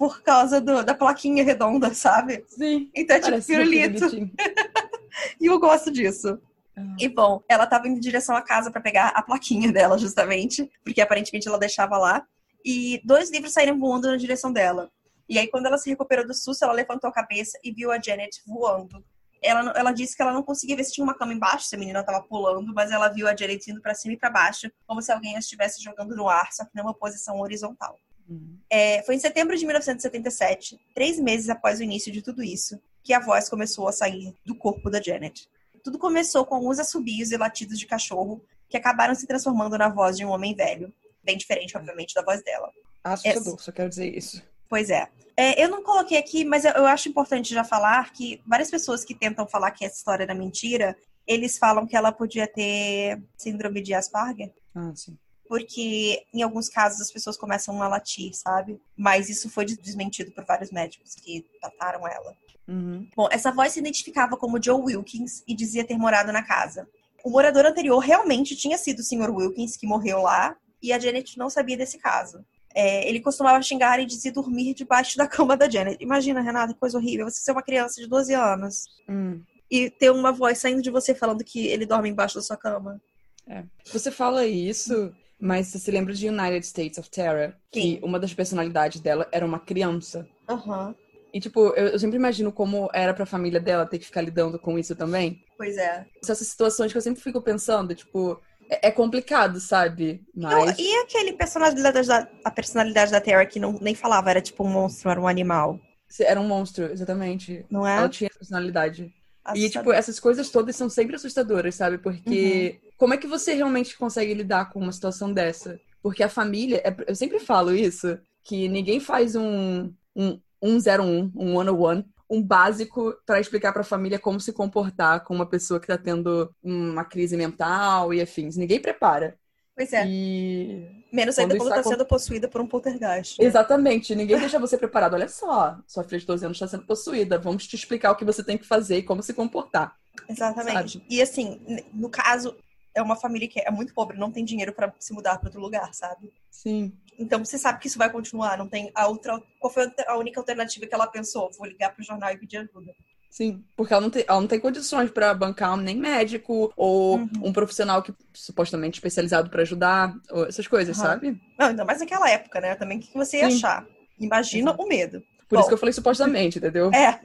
por causa do, da plaquinha redonda, sabe? Sim. Então é tipo pirulito. e eu gosto disso. Ah. E bom, ela tava indo em direção à casa para pegar a plaquinha dela, justamente, porque aparentemente ela deixava lá. E dois livros saíram voando na direção dela. E aí, quando ela se recuperou do susto, ela levantou a cabeça e viu a Janet voando. Ela, ela disse que ela não conseguia ver se tinha uma cama embaixo, se a menina estava pulando, mas ela viu a Janet indo para cima e para baixo, como se alguém a estivesse jogando no ar, só que numa posição horizontal. Uhum. É, foi em setembro de 1977, três meses após o início de tudo isso, que a voz começou a sair do corpo da Janet. Tudo começou com alguns assobios e latidos de cachorro que acabaram se transformando na voz de um homem velho. Bem diferente, obviamente, da voz dela. Assustador, é... só quero dizer isso. Pois é. é. Eu não coloquei aqui, mas eu acho importante já falar que várias pessoas que tentam falar que essa história era mentira, eles falam que ela podia ter síndrome de Asperger. Ah, sim. Porque em alguns casos as pessoas começam a latir, sabe? Mas isso foi desmentido por vários médicos que trataram ela. Uhum. Bom, essa voz se identificava como Joe Wilkins e dizia ter morado na casa. O morador anterior realmente tinha sido o Sr. Wilkins, que morreu lá, e a Janet não sabia desse caso. É, ele costumava xingar e dizer dormir debaixo da cama da Janet. Imagina, Renata, que coisa horrível. Você ser uma criança de 12 anos hum. e ter uma voz saindo de você falando que ele dorme embaixo da sua cama. É. Você fala isso, mas você se lembra de United States of Terror? Sim. Que uma das personalidades dela era uma criança. Aham. Uhum. E, tipo, eu, eu, sempre imagino como era pra família dela ter que ficar lidando com isso também. Pois é. Essas situações que eu sempre fico pensando, tipo, é, é complicado, sabe? Mas... e aquele personalidade da, a personalidade da Terra que não, nem falava, era tipo um monstro, era um animal. Era um monstro, exatamente. Não é? Ela tinha personalidade. Assustador. E, tipo, essas coisas todas são sempre assustadoras, sabe? Porque uhum. como é que você realmente consegue lidar com uma situação dessa? Porque a família, é, eu sempre falo isso, que ninguém faz um, um, 101, um 101, um básico para explicar para a família como se comportar com uma pessoa que está tendo uma crise mental e afins. Ninguém prepara. Pois é. E... Menos ainda quando está sendo possuída por um poltergeist. Né? Exatamente. Ninguém deixa você preparado. Olha só, sua filha de 12 anos está sendo possuída. Vamos te explicar o que você tem que fazer e como se comportar. Exatamente. Sabe? E assim, no caso, é uma família que é muito pobre, não tem dinheiro para se mudar para outro lugar, sabe? Sim. Então você sabe que isso vai continuar, não tem a outra. Qual foi a única alternativa que ela pensou? Vou ligar pro jornal e pedir ajuda. Sim, porque ela não tem, ela não tem condições para bancar nem médico ou uhum. um profissional que supostamente especializado para ajudar, essas coisas, uhum. sabe? Não, ainda mais naquela época, né? Também o que você ia Sim. achar? Imagina Exato. o medo. Por Bom, isso que eu falei supostamente, entendeu? É.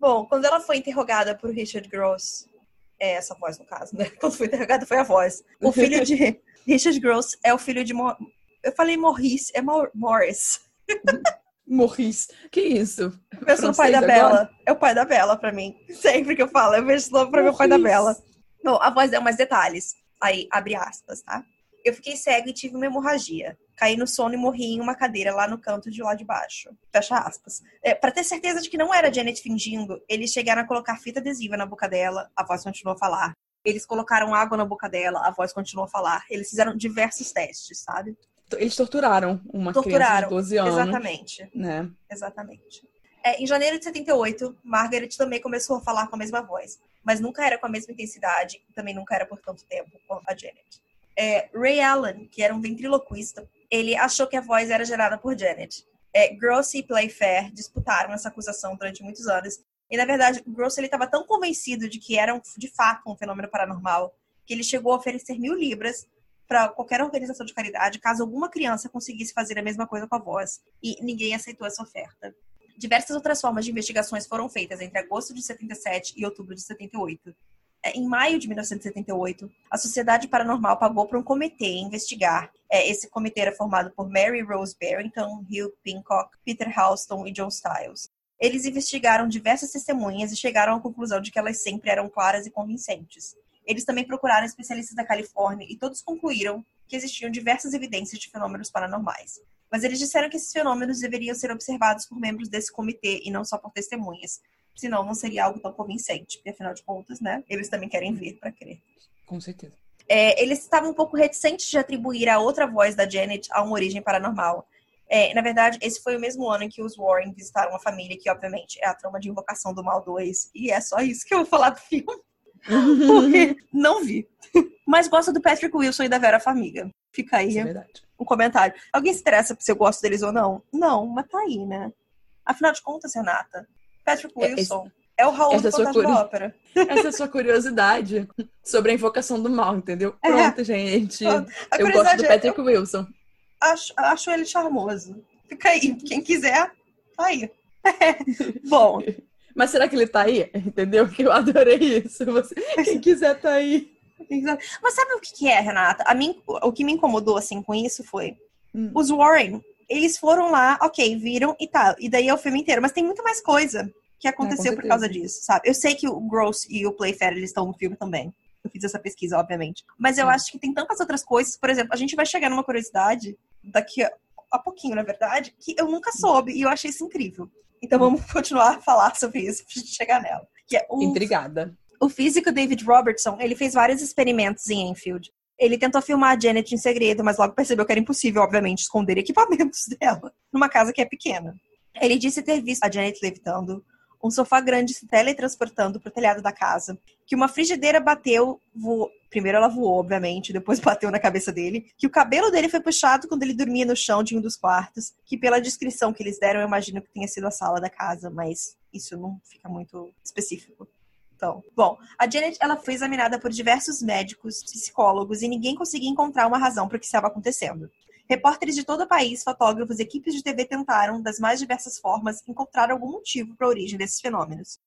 Bom, quando ela foi interrogada por Richard Gross, é essa voz no caso, né? Quando foi interrogada foi a voz. O filho de Richard Gross é o filho de Mo... eu falei Morris, é Morris. Morris. Que isso? Eu penso no pai da agora? Bela. É o pai da Bela pra mim. Sempre que eu falo, eu vejo esse nome pra meu pai da Bela. Bom, a voz deu mais detalhes. Aí, abre aspas, tá? Eu fiquei cego e tive uma hemorragia. Caí no sono e morri em uma cadeira lá no canto de lá de baixo. Fecha aspas. É, para ter certeza de que não era Janet fingindo, eles chegaram a colocar fita adesiva na boca dela, a voz continuou a falar. Eles colocaram água na boca dela, a voz continuou a falar. Eles fizeram diversos testes, sabe? Eles torturaram uma torturaram, criança de 12 anos. Exatamente. Né? Exatamente. É, em janeiro de 78, Margaret também começou a falar com a mesma voz, mas nunca era com a mesma intensidade e também nunca era por tanto tempo quanto a Janet. É, Ray Allen, que era um ventriloquista, ele achou que a voz era gerada por Janet. É, Gross e Playfair disputaram essa acusação durante muitos anos. E, na verdade, Gross estava tão convencido de que era, um, de fato, um fenômeno paranormal que ele chegou a oferecer mil libras para qualquer organização de caridade caso alguma criança conseguisse fazer a mesma coisa com a voz. E ninguém aceitou essa oferta. Diversas outras formas de investigações foram feitas entre agosto de 77 e outubro de 78. Em maio de 1978, a Sociedade Paranormal pagou para um comitê investigar. É, esse comitê era formado por Mary Rose Barrington, Hugh Pincock, Peter Halston e John Stiles. Eles investigaram diversas testemunhas e chegaram à conclusão de que elas sempre eram claras e convincentes. Eles também procuraram especialistas da Califórnia e todos concluíram que existiam diversas evidências de fenômenos paranormais. Mas eles disseram que esses fenômenos deveriam ser observados por membros desse comitê e não só por testemunhas, senão não seria algo tão convincente, porque afinal de contas, né, eles também querem ver para crer. Com certeza. É, eles estavam um pouco reticentes de atribuir a outra voz da Janet a uma origem paranormal. É, na verdade, esse foi o mesmo ano em que os Warren visitaram a família, que obviamente é a trama de Invocação do Mal 2, e é só isso que eu vou falar do filme. Porque não vi. Mas gosto do Patrick Wilson e da Vera Famiga. Fica aí é um comentário. Alguém se interessa se eu gosto deles ou não? Não, mas tá aí, né? Afinal de contas, Renata, Patrick Wilson é, é o Raul do Fantasma curi... da Ópera. Essa é a sua curiosidade sobre a invocação do mal, entendeu? É. Pronto, é. gente. Eu gosto do Patrick é, Wilson. Acho, acho ele charmoso. Fica aí. Quem quiser, tá aí. Bom. Mas será que ele tá aí? Entendeu? Que eu adorei isso. Você, quem quiser tá aí. Mas sabe o que é, Renata? A mim, o que me incomodou assim com isso foi hum. os Warren. Eles foram lá, ok, viram e tal. E daí é o filme inteiro. Mas tem muito mais coisa que aconteceu é, por causa disso, sabe? Eu sei que o Gross e o Playfair eles estão no filme também. Eu fiz essa pesquisa, obviamente. Mas eu acho que tem tantas outras coisas. Por exemplo, a gente vai chegar numa curiosidade daqui a, a pouquinho, na verdade, que eu nunca soube e eu achei isso incrível. Então vamos continuar a falar sobre isso pra gente chegar nela. Que é o, Intrigada. O físico David Robertson, ele fez vários experimentos em Enfield. Ele tentou filmar a Janet em segredo, mas logo percebeu que era impossível, obviamente, esconder equipamentos dela numa casa que é pequena. Ele disse ter visto a Janet levitando, um sofá grande se teletransportando para o telhado da casa, que uma frigideira bateu, voou, primeiro ela voou, obviamente, depois bateu na cabeça dele, que o cabelo dele foi puxado quando ele dormia no chão de um dos quartos, que pela descrição que eles deram, eu imagino que tenha sido a sala da casa, mas isso não fica muito específico. Então, bom, a Janet ela foi examinada por diversos médicos, psicólogos e ninguém conseguia encontrar uma razão para o que estava acontecendo. Repórteres de todo o país, fotógrafos, equipes de TV tentaram, das mais diversas formas, encontrar algum motivo para a origem desses fenômenos.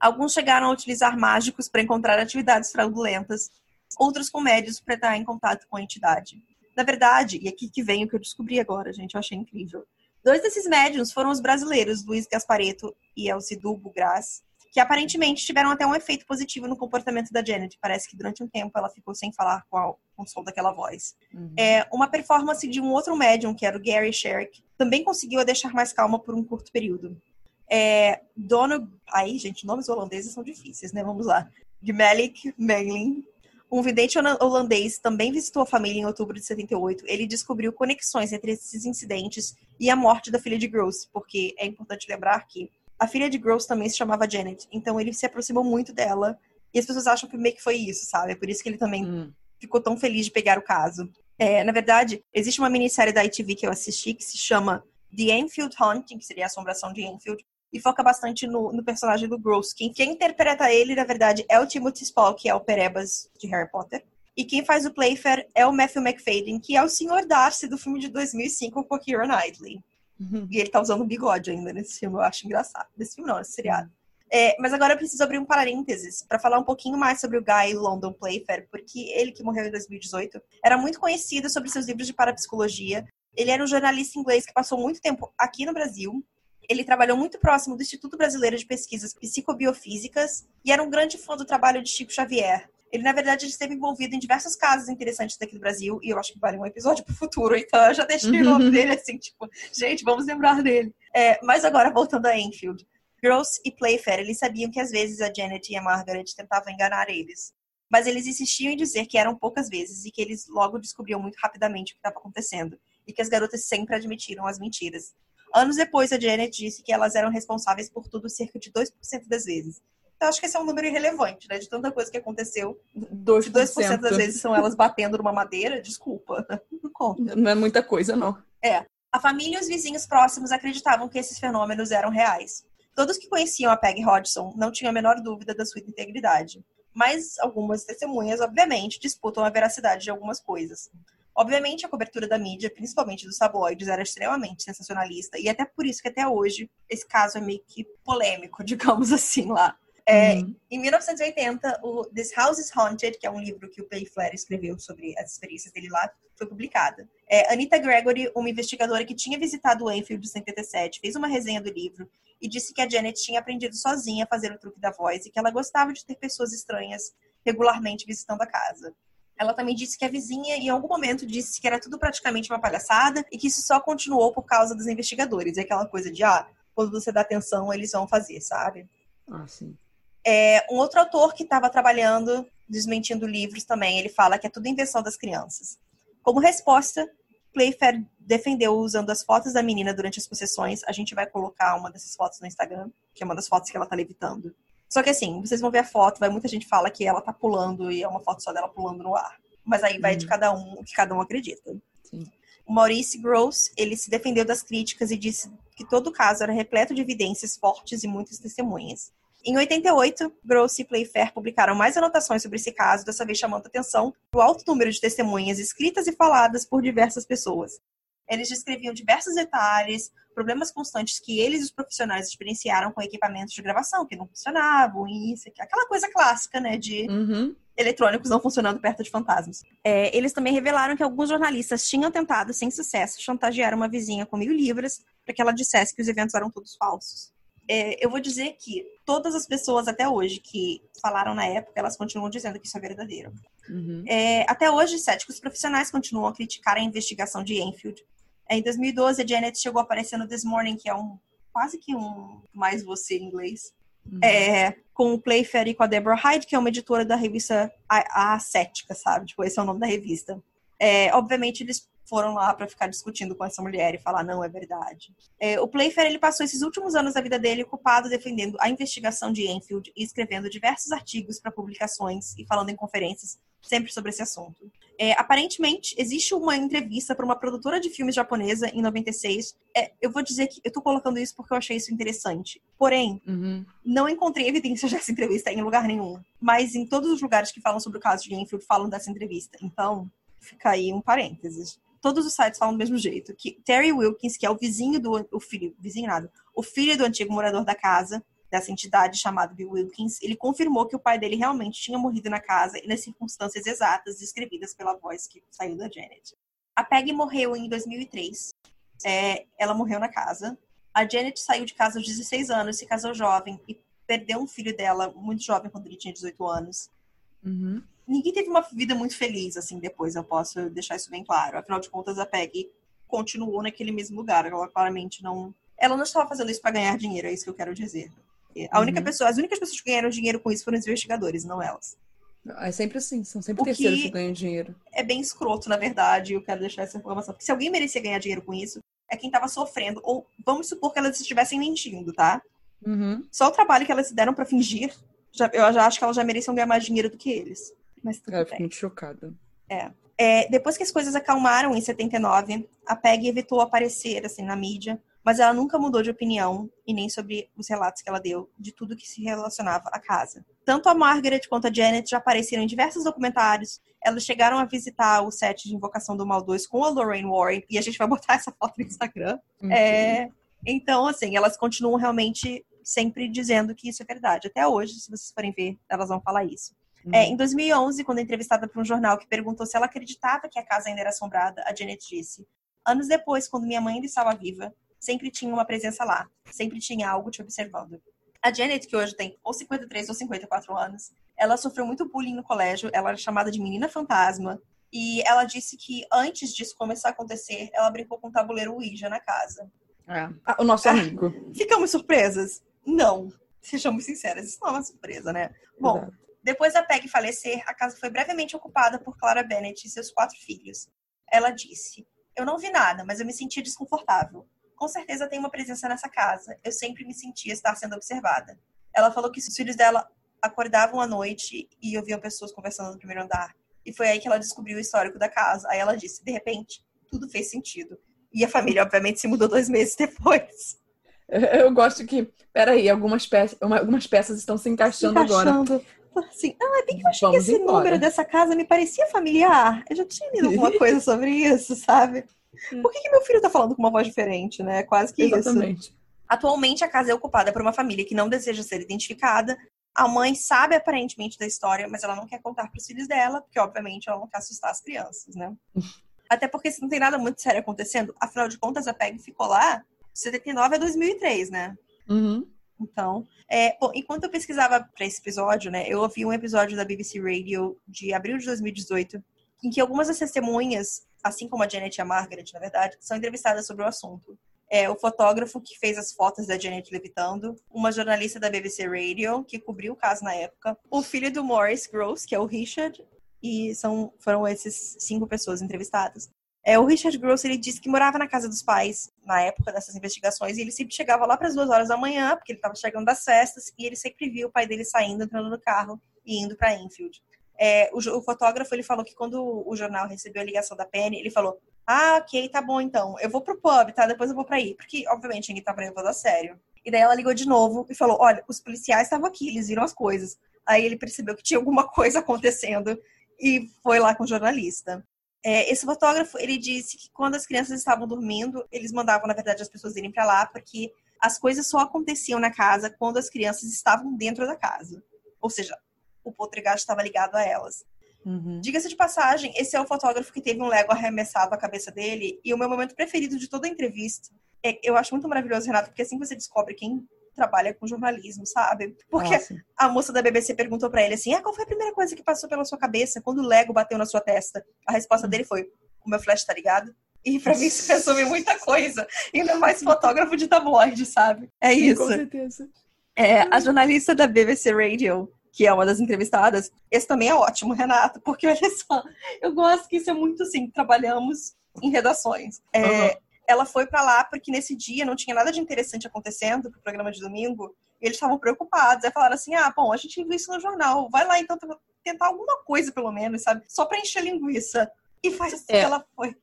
Alguns chegaram a utilizar mágicos para encontrar atividades fraudulentas, outros com médios para estar em contato com a entidade. Na verdade, e aqui que vem o que eu descobri agora, gente, eu achei incrível. Dois desses médiums foram os brasileiros, Luiz Gaspareto e Elcidu Bugras, que aparentemente tiveram até um efeito positivo no comportamento da Janet. Parece que durante um tempo ela ficou sem falar com, a, com o som daquela voz. Uhum. É, uma performance de um outro médium, que era o Gary Sherrick, também conseguiu a deixar mais calma por um curto período. É, Dono... Aí, gente, nomes holandeses são difíceis, né? Vamos lá. Gmelik Menglin, um vidente holandês também visitou a família em outubro de 78. Ele descobriu conexões entre esses incidentes e a morte da filha de Gross, porque é importante lembrar que a filha de Gross também se chamava Janet, então ele se aproximou muito dela. E as pessoas acham que meio que foi isso, sabe? É por isso que ele também hum. ficou tão feliz de pegar o caso. É, na verdade, existe uma minissérie da ITV que eu assisti que se chama The Enfield Haunting, que seria a assombração de Enfield, e foca bastante no, no personagem do Gross. Quem, quem interpreta ele, na verdade, é o Timothy Spall, que é o Perebas de Harry Potter. E quem faz o Playfair é o Matthew McFadden, que é o Sr. Darcy do filme de 2005 com Keira Knightley. Uhum. E ele tá usando bigode ainda nesse filme, eu acho engraçado. Nesse filme não, nesse seriado. É, mas agora eu preciso abrir um parênteses para falar um pouquinho mais sobre o Guy London Playfair, porque ele, que morreu em 2018, era muito conhecido sobre seus livros de parapsicologia. Ele era um jornalista inglês que passou muito tempo aqui no Brasil. Ele trabalhou muito próximo do Instituto Brasileiro de Pesquisas Psicobiofísicas e era um grande fã do trabalho de Chico Xavier. Ele, na verdade, esteve envolvido em diversos casos interessantes daqui do Brasil, e eu acho que vale um episódio pro futuro, então eu já deixei o nome dele assim, tipo, gente, vamos lembrar dele. É, mas agora, voltando a Enfield. Gross e Playfair, eles sabiam que às vezes a Janet e a Margaret tentavam enganar eles. Mas eles insistiam em dizer que eram poucas vezes e que eles logo descobriam muito rapidamente o que estava acontecendo. E que as garotas sempre admitiram as mentiras. Anos depois, a Janet disse que elas eram responsáveis por tudo cerca de 2% das vezes. Então, acho que esse é um número irrelevante, né? De tanta coisa que aconteceu. 2%. De 2% das vezes são elas batendo numa madeira, desculpa. Não conta. Não é muita coisa, não. É. A família e os vizinhos próximos acreditavam que esses fenômenos eram reais. Todos que conheciam a Peg Hodgson não tinham a menor dúvida da sua integridade. Mas algumas testemunhas, obviamente, disputam a veracidade de algumas coisas. Obviamente, a cobertura da mídia, principalmente dos tabloides, era extremamente sensacionalista, e até por isso que até hoje esse caso é meio que polêmico, digamos assim, lá. É, uhum. Em 1980, o This House is Haunted, que é um livro que o Playfair escreveu sobre as experiências dele lá, foi publicado. É, Anita Gregory, uma investigadora que tinha visitado o Enfield em 77, fez uma resenha do livro e disse que a Janet tinha aprendido sozinha a fazer o truque da voz e que ela gostava de ter pessoas estranhas regularmente visitando a casa. Ela também disse que a vizinha, em algum momento, disse que era tudo praticamente uma palhaçada e que isso só continuou por causa dos investigadores. É aquela coisa de, ah, quando você dá atenção, eles vão fazer, sabe? Ah, sim. É, um outro autor que estava trabalhando, desmentindo livros também, ele fala que é tudo invenção das crianças. Como resposta, Playfair defendeu usando as fotos da menina durante as possessões. A gente vai colocar uma dessas fotos no Instagram, que é uma das fotos que ela tá levitando. Só que assim, vocês vão ver a foto, vai muita gente fala que ela tá pulando e é uma foto só dela pulando no ar. Mas aí vai de uhum. cada um, o que cada um acredita. Sim. O Maurice Gross, ele se defendeu das críticas e disse que todo o caso era repleto de evidências fortes e muitas testemunhas. Em 88, Gross e Playfair publicaram mais anotações sobre esse caso, dessa vez chamando atenção para o alto número de testemunhas escritas e faladas por diversas pessoas. Eles descreviam diversos detalhes, problemas constantes que eles e os profissionais experienciaram com equipamentos de gravação que não funcionavam, e isso, aquela coisa clássica, né, de Uhum. eletrônicos não funcionando perto de fantasmas. É, eles também revelaram que alguns jornalistas tinham tentado, sem sucesso, chantagear uma vizinha com mil libras para que ela dissesse que os eventos eram todos falsos. É, eu vou dizer que todas as pessoas até hoje que falaram na época, elas continuam dizendo que isso é verdadeiro. Uhum. É, até hoje, céticos profissionais continuam a criticar a investigação de Enfield. É, em 2012, a Janet chegou a aparecer no This Morning, que é um quase que um mais você em inglês, Uhum. é, com o Playfair e com a Deborah Hyde, que é uma editora da revista A, a Cética, sabe? Tipo, esse é o nome da revista. É, obviamente, eles foram lá para ficar discutindo com essa mulher e falar, não, é verdade. É, o Playfair, ele passou esses últimos anos da vida dele ocupado defendendo a investigação de Enfield e escrevendo diversos artigos para publicações e falando em conferências sempre sobre esse assunto. É, aparentemente, existe uma entrevista para uma produtora de filmes japonesa em 96. É, eu vou dizer que eu tô colocando isso porque eu achei isso interessante. Porém, Uhum. não encontrei evidências dessa entrevista em lugar nenhum. Mas em todos os lugares que falam sobre o caso de Enfield falam dessa entrevista. Então, fica aí um parênteses. Todos os sites falam do mesmo jeito. Que Terry Wilkins, que é o vizinho do. O filho. Vizinho nada. O filho do antigo morador da casa, dessa entidade chamada Bill Wilkins, ele confirmou que o pai dele realmente tinha morrido na casa e nas circunstâncias exatas descrevidas pela voz que saiu da Janet. A Peggy morreu em 2003. É, ela morreu na casa. A Janet saiu de casa aos 16 anos, se casou jovem e perdeu um filho dela muito jovem quando ele tinha 18 anos. Uhum. Ninguém teve uma vida muito feliz, assim, depois, eu posso deixar isso bem claro. Afinal de contas, a Peggy continuou naquele mesmo lugar. Ela claramente não. Ela não estava fazendo isso para ganhar dinheiro, é isso que eu quero dizer. A única Uhum. pessoa, as únicas pessoas que ganharam dinheiro com isso foram os investigadores, não elas. É sempre assim, são sempre O terceiros que- que ganham dinheiro. É bem escroto, na verdade, eu quero deixar essa informação. Porque se alguém merecia ganhar dinheiro com isso, é quem estava sofrendo. Ou vamos supor que elas estivessem mentindo, tá? Uhum. Só o trabalho que elas se deram pra fingir, já- eu já acho que elas já mereciam ganhar mais dinheiro do que eles. Mas tudo bem. fico muito chocada. É, depois que as coisas acalmaram em 79, a Peggy evitou aparecer assim na mídia, mas ela nunca mudou de opinião e nem sobre os relatos que ela deu de tudo que se relacionava à casa. Tanto a Margaret quanto a Janet já apareceram em diversos documentários. Elas chegaram a visitar o set de Invocação do Mal 2 com a Lorraine Warren e a gente vai botar essa foto no Instagram. É, então, assim, elas continuam realmente sempre dizendo que isso é verdade. Até hoje, se vocês forem ver, elas vão falar isso. Uhum. É, em 2011, quando entrevistada por um jornal que perguntou se ela acreditava que a casa ainda era assombrada, a Janet disse: Anos depois, quando minha mãe ainda estava viva, sempre tinha uma presença lá, sempre tinha algo te observando. A Janet, que hoje tem ou 53 ou 54 anos, ela sofreu muito bullying no colégio, ela era chamada de menina fantasma, e ela disse que antes disso começar a acontecer, ela brincou com um tabuleiro Ouija na casa. É. Ah, o nosso Ah. amigo. Ficamos surpresas? Não. Sejamos sinceras, isso não é uma surpresa, né? Bom, Exato. Depois da Peg falecer, a casa foi brevemente ocupada por Clara Bennett e seus quatro filhos. Ela disse: Eu não vi nada, mas eu me sentia desconfortável. Com certeza tem uma presença nessa casa. Eu sempre me sentia estar sendo observada. Ela falou que os filhos dela acordavam à noite e ouviam pessoas conversando no primeiro andar. E foi aí que ela descobriu o histórico da casa. Aí ela disse: De repente, tudo fez sentido. E a família, obviamente, se mudou dois meses depois. Eu gosto que. Peraí, algumas algumas peças estão se encaixando, agora. encaixando. Assim, ah, é bem que eu achei que Vamos esse embora. número dessa casa me parecia familiar. Eu já tinha lido alguma coisa sobre isso, sabe? Por que, que meu filho tá falando com uma voz diferente, né? Quase que isso. Exatamente. Atualmente, a casa é ocupada por uma família que não deseja ser identificada. A mãe sabe aparentemente da história, mas ela não quer contar para os filhos dela, porque obviamente ela não quer assustar as crianças, né? Até porque se não tem nada muito sério acontecendo, afinal de contas a Peg ficou lá de 79 a 2003, né? Uhum. Então, é, bom, enquanto eu pesquisava para esse episódio, né, eu ouvi um episódio da BBC Radio de abril de 2018, em que algumas das testemunhas, assim como a Janet e a Margaret, na verdade, são entrevistadas sobre o assunto. É, o fotógrafo que fez as fotos da Janet levitando, uma jornalista da BBC Radio, que cobriu o caso na época, o filho do Morris Gross, que é o Richard, e são, foram esses cinco pessoas entrevistadas. É, o Richard Gross, ele disse que morava na casa dos pais na época dessas investigações e ele sempre chegava lá para as duas horas da manhã, porque ele estava chegando das festas, e ele sempre viu o pai dele saindo, entrando no carro e indo para Enfield. É, o, o fotógrafo, ele falou que quando o jornal recebeu a ligação da Penny, ele falou, Ah, ok, tá bom então. Eu vou pro pub, tá? Depois eu vou pra aí. Porque, obviamente, ninguém tava levando a sério. E daí ela ligou de novo e falou: Olha, os policiais estavam aqui, eles viram as coisas. Aí ele percebeu que tinha alguma coisa acontecendo e foi lá com o jornalista. É, esse fotógrafo, ele disse que quando as crianças estavam dormindo, eles mandavam, na verdade, as pessoas irem para lá, porque as coisas só aconteciam na casa quando as crianças estavam dentro da casa. Ou seja, o poltergeist estava ligado a elas. Uhum. Diga-se de passagem, esse é o fotógrafo que teve um Lego arremessado à cabeça dele, e o meu momento preferido de toda a entrevista. É, eu acho muito maravilhoso, Renato, porque assim você descobre quem trabalha com jornalismo, sabe? Porque Nossa. a moça da BBC perguntou para ele assim: ah, qual foi a primeira coisa que passou pela sua cabeça quando o Lego bateu na sua testa? A resposta dele foi: o meu flash tá ligado? E pra mim isso resume muita coisa. Ainda mais fotógrafo de tabloide, sabe? É isso. Com certeza. É, a jornalista da BBC Radio, que é uma das entrevistadas, esse também é ótimo, Renato, porque olha só, eu gosto que isso é muito assim, trabalhamos em redações. É, uhum ela foi para lá porque nesse dia não tinha nada de interessante acontecendo pro programa de domingo. E eles estavam preocupados. Aí falaram assim: ah, bom, a gente viu isso no jornal. Vai lá então tentar alguma coisa, pelo menos, sabe? Só pra encher linguiça. E foi assim é. que ela foi.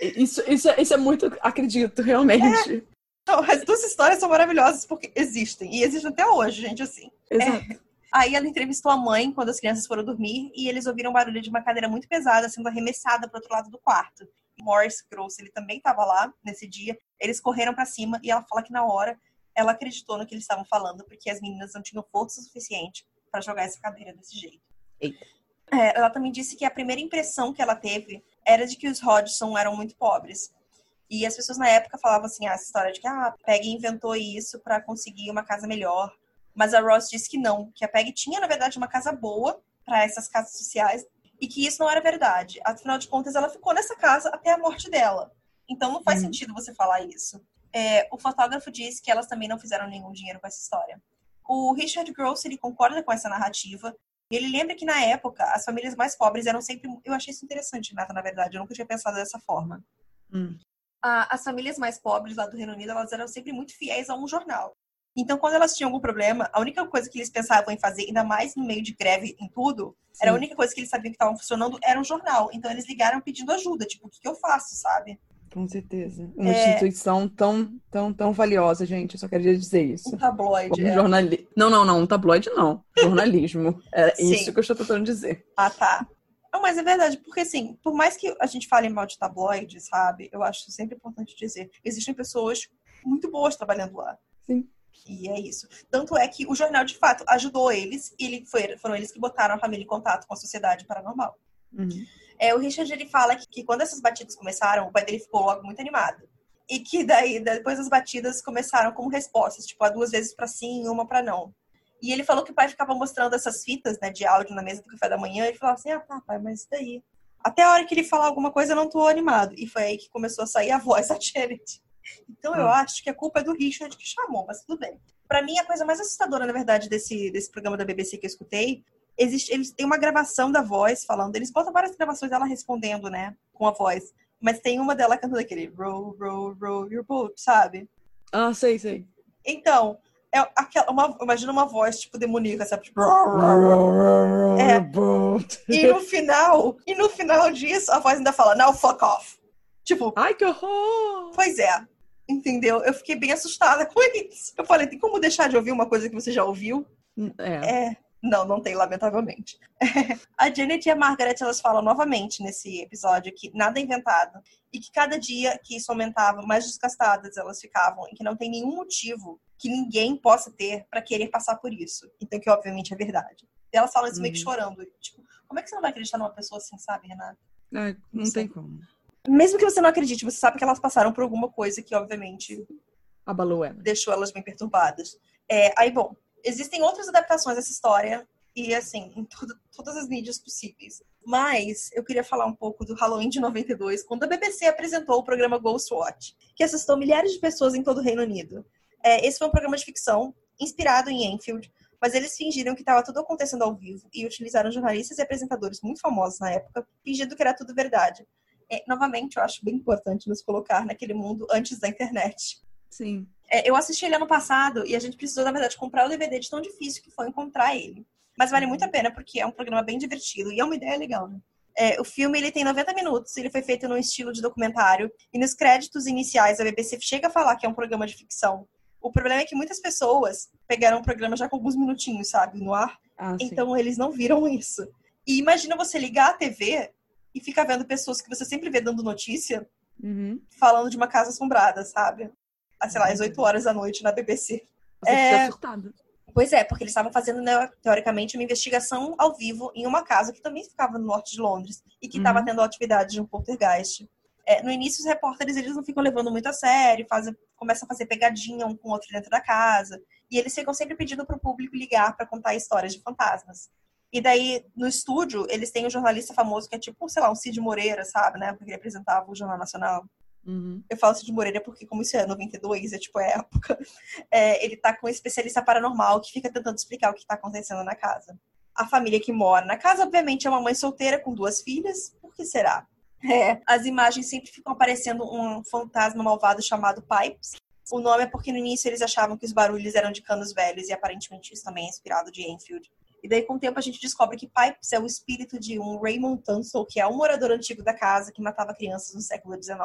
Isso, isso, isso é muito, acredito, realmente. É. Então, as duas histórias são maravilhosas porque existem. E existem até hoje, gente, assim. Exato. É. Aí ela entrevistou a mãe quando as crianças foram dormir e eles ouviram o barulho de uma cadeira muito pesada sendo arremessada para outro lado do quarto. Morris Gross, ele também estava lá nesse dia. Eles correram para cima e ela fala que na hora ela acreditou no que eles estavam falando, porque as meninas não tinham força suficiente para jogar essa cadeira desse jeito. É, ela também disse que a primeira impressão que ela teve era de que os Hodgson eram muito pobres. E as pessoas na época falavam assim, ah, essa história de que ah, a Peggy inventou isso para conseguir uma casa melhor. Mas a Ross disse que não, que a Peggy tinha, na verdade, uma casa boa para essas casas sociais, e que isso não era verdade. Afinal de contas, ela ficou nessa casa até a morte dela. Então não faz uhum. sentido você falar isso. É, o fotógrafo disse que elas também não fizeram nenhum dinheiro com essa história. O Richard Gross ele concorda com essa narrativa. Ele lembra que na época as famílias mais pobres eram sempre. Eu achei isso interessante, Nata, na verdade. Eu nunca tinha pensado dessa forma. Hum. as famílias mais pobres lá do Reino Unido elas eram sempre muito fiéis a um jornal. Então, quando elas tinham algum problema, a única coisa que eles pensavam em fazer, ainda mais no meio de greve em tudo, Sim. era a única coisa que eles sabiam que estava funcionando era um jornal. Então, eles ligaram pedindo ajuda, tipo, o que, que eu faço, sabe? Com certeza. Uma é... instituição tão, tão, tão valiosa, gente. Eu só queria dizer isso. Um tabloide. É. jornali... Não, não, não. Um tabloide não. Jornalismo. É isso que eu estou tentando dizer. Ah, tá. Não, mas é verdade, porque assim, por mais que a gente fale mal de tabloide, sabe? Eu acho sempre importante dizer, existem pessoas muito boas trabalhando lá. Sim. E é isso. Tanto é que o jornal, de fato, ajudou eles, e ele foi, foram eles que botaram a família em contato com a sociedade paranormal. Uhum. É, o Richard ele fala que, que, quando essas batidas começaram, o pai dele ficou logo muito animado. E que daí, depois as batidas começaram como respostas, tipo, a duas vezes para sim e uma para não. E ele falou que o pai ficava mostrando essas fitas né, de áudio na mesa do café da manhã e falava assim: ah, tá, pai, mas daí? Até a hora que ele falar alguma coisa, eu não tô animado. E foi aí que começou a sair a voz da Janet. Então eu ah. acho que a culpa é do Richard que chamou, mas tudo bem. Para mim, a coisa mais assustadora, na verdade, desse, desse programa da BBC que eu escutei, existe, eles têm uma gravação da voz falando. Eles botam várias gravações dela respondendo, né? Com a voz. Mas tem uma dela cantando aquele row, row, row your boat, sabe? Ah, sei, sei. Então, é aquela, uma, imagina uma voz tipo demoníaca, sabe? Tipo, é. E no final, e no final disso, a voz ainda fala, now fuck off. Tipo. Ai, que horror! Pois é. Entendeu? Eu fiquei bem assustada com isso. Eu falei, tem como deixar de ouvir uma coisa que você já ouviu? É. é não, não tem, lamentavelmente. a Janet e a Margaret, elas falam novamente nesse episódio que nada é inventado. E que cada dia que isso aumentava, mais desgastadas elas ficavam. E que não tem nenhum motivo que ninguém possa ter para querer passar por isso. Então, que obviamente é verdade. E elas falam isso uhum. meio que uhum. chorando. Tipo, como é que você não vai acreditar numa pessoa assim, sabe, Renata? não, não tem como. Mesmo que você não acredite, você sabe que elas passaram por alguma coisa que, obviamente, abalou. Deixou elas bem perturbadas. É, aí, bom, existem outras adaptações dessa história, e assim, em tudo, todas as mídias possíveis. Mas eu queria falar um pouco do Halloween de 92, quando a BBC apresentou o programa Ghost Watch, que assustou milhares de pessoas em todo o Reino Unido. É, esse foi um programa de ficção inspirado em Enfield, mas eles fingiram que estava tudo acontecendo ao vivo e utilizaram jornalistas e apresentadores muito famosos na época, fingindo que era tudo verdade é, novamente, eu acho bem importante nos colocar naquele mundo antes da internet. Sim. É, eu assisti ele ano passado e a gente precisou, na verdade, comprar o DVD de tão difícil que foi encontrar ele. Mas vale muito a pena porque é um programa bem divertido e é uma ideia legal, né? É, o filme ele tem 90 minutos, ele foi feito num estilo de documentário, e nos créditos iniciais a BBC chega a falar que é um programa de ficção. O problema é que muitas pessoas pegaram o programa já com alguns minutinhos, sabe, no ar. Ah, então eles não viram isso. E imagina você ligar a TV e ficar vendo pessoas que você sempre vê dando notícia, uhum. falando de uma casa assombrada, sabe? Ah, sei lá, às 8 horas da noite na BBC. Você é... fica Pois é, porque eles estavam fazendo, né, teoricamente, uma investigação ao vivo em uma casa que também ficava no norte de Londres e que estava uhum. tendo atividade de um poltergeist. É, no início, os repórteres eles não ficam levando muito a sério, fazem, começam a fazer pegadinha um com o outro dentro da casa. E eles ficam sempre pedindo para o público ligar para contar histórias de fantasmas. E daí, no estúdio, eles têm um jornalista famoso que é tipo, sei lá, um Cid Moreira, sabe, né? Porque ele apresentava o Jornal Nacional. Uhum. Eu falo Cid Moreira porque, como isso é 92, é tipo é época, é, ele tá com um especialista paranormal que fica tentando explicar o que tá acontecendo na casa. A família que mora na casa, obviamente, é uma mãe solteira com duas filhas. Por que será? É, as imagens sempre ficam aparecendo um fantasma malvado chamado Pipes. O nome é porque no início eles achavam que os barulhos eram de canos velhos e aparentemente isso também é inspirado de Enfield. E daí, com o tempo, a gente descobre que Pipes é o espírito de um Raymond Tunstall, que é um morador antigo da casa que matava crianças no século XIX.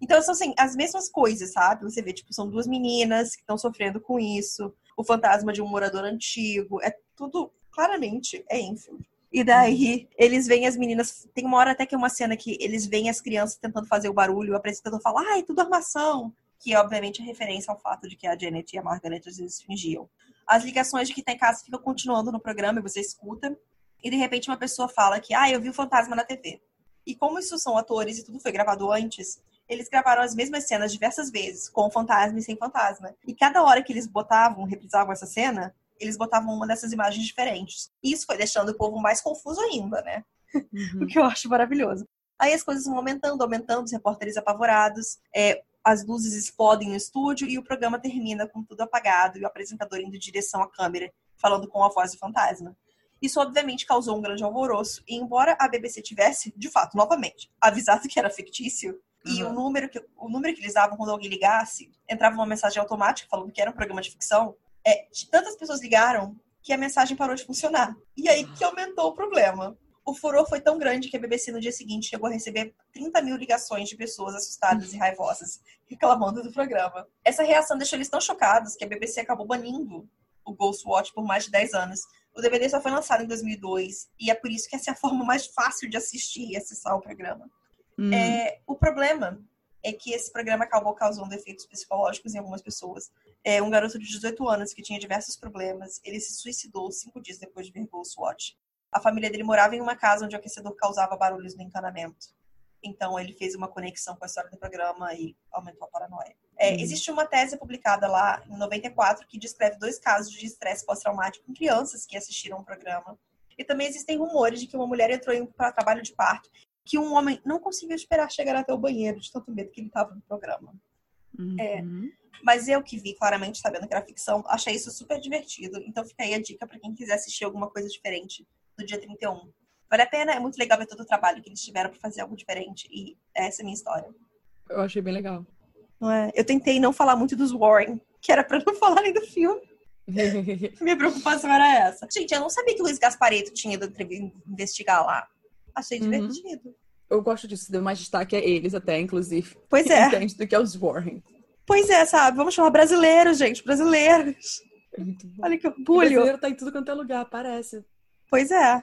Então, são assim, as mesmas coisas, sabe? Você vê, tipo, são duas meninas que estão sofrendo com isso, o fantasma de um morador antigo, é tudo, claramente, é Enfield. E daí, eles veem as meninas. Tem uma hora até que é uma cena que eles veem as crianças tentando fazer o barulho, o apresentador fala, ai, tudo armação. Que obviamente, é referência ao fato de que a Janet e a Margaret às vezes fingiam. As ligações de que tá em casa ficam continuando no programa e você escuta. E de repente uma pessoa fala que, ah, eu vi o fantasma na TV. E como isso são atores e tudo foi gravado antes, eles gravaram as mesmas cenas diversas vezes, com fantasma e sem fantasma. E cada hora que eles botavam, reprisavam essa cena, eles botavam uma dessas imagens diferentes. E isso foi deixando o povo mais confuso ainda, né? Uhum. o que eu acho maravilhoso. Aí as coisas vão aumentando, aumentando, os repórteres apavorados, é, as luzes explodem no estúdio e o programa termina com tudo apagado e o apresentador indo em direção à câmera, falando com a voz do fantasma. Isso obviamente causou um grande alvoroço, e embora a BBC tivesse, de fato, novamente, avisado que era fictício, e o número, que, o número que eles davam quando alguém ligasse, entrava uma mensagem automática falando que era um programa de ficção, é, tantas pessoas ligaram que a mensagem parou de funcionar. E aí que aumentou o problema. O furor foi tão grande que a BBC no dia seguinte chegou a receber 30 mil ligações de pessoas assustadas e raivosas, reclamando do programa. Essa reação deixou eles tão chocados que a BBC acabou banindo o Ghostwatch por mais de 10 anos. O DVD só foi lançado em 2002 e é por isso que essa é a forma mais fácil de assistir e acessar o programa. Hum. É, o problema é que esse programa acabou causando efeitos psicológicos em algumas pessoas. É, um garoto de 18 anos que tinha diversos problemas, ele se suicidou cinco dias depois de ver Ghostwatch. A família dele morava em uma casa onde o aquecedor causava barulhos no encanamento. Então ele fez uma conexão com a história do programa e aumentou a paranoia. É, uhum. Existe uma tese publicada lá em 94 que descreve dois casos de estresse pós-traumático em crianças que assistiram o programa. E também existem rumores de que uma mulher entrou para trabalho de parto que um homem não conseguiu esperar chegar até o banheiro de tanto medo que ele estava no programa. Uhum. É, mas eu que vi claramente, sabendo que era ficção, achei isso super divertido. Então fica aí a dica para quem quiser assistir alguma coisa diferente no dia 31. Vale a pena, é muito legal ver todo o trabalho que eles tiveram para fazer algo diferente. E essa é a minha história. Eu achei bem legal. Não é? Eu tentei não falar muito dos Warren, que era para não falar nem do filme. minha preocupação era essa. Gente, eu não sabia que o Luiz Gaspareto tinha ido investigar lá. Achei uhum. divertido. Eu gosto disso, deu mais destaque a eles até, inclusive. Pois é. Entende do que aos Warren. Pois é, sabe? Vamos chamar brasileiros, gente. Brasileiros. É. Olha que orgulho. O brasileiro tá em tudo quanto é lugar, parece. Pois é.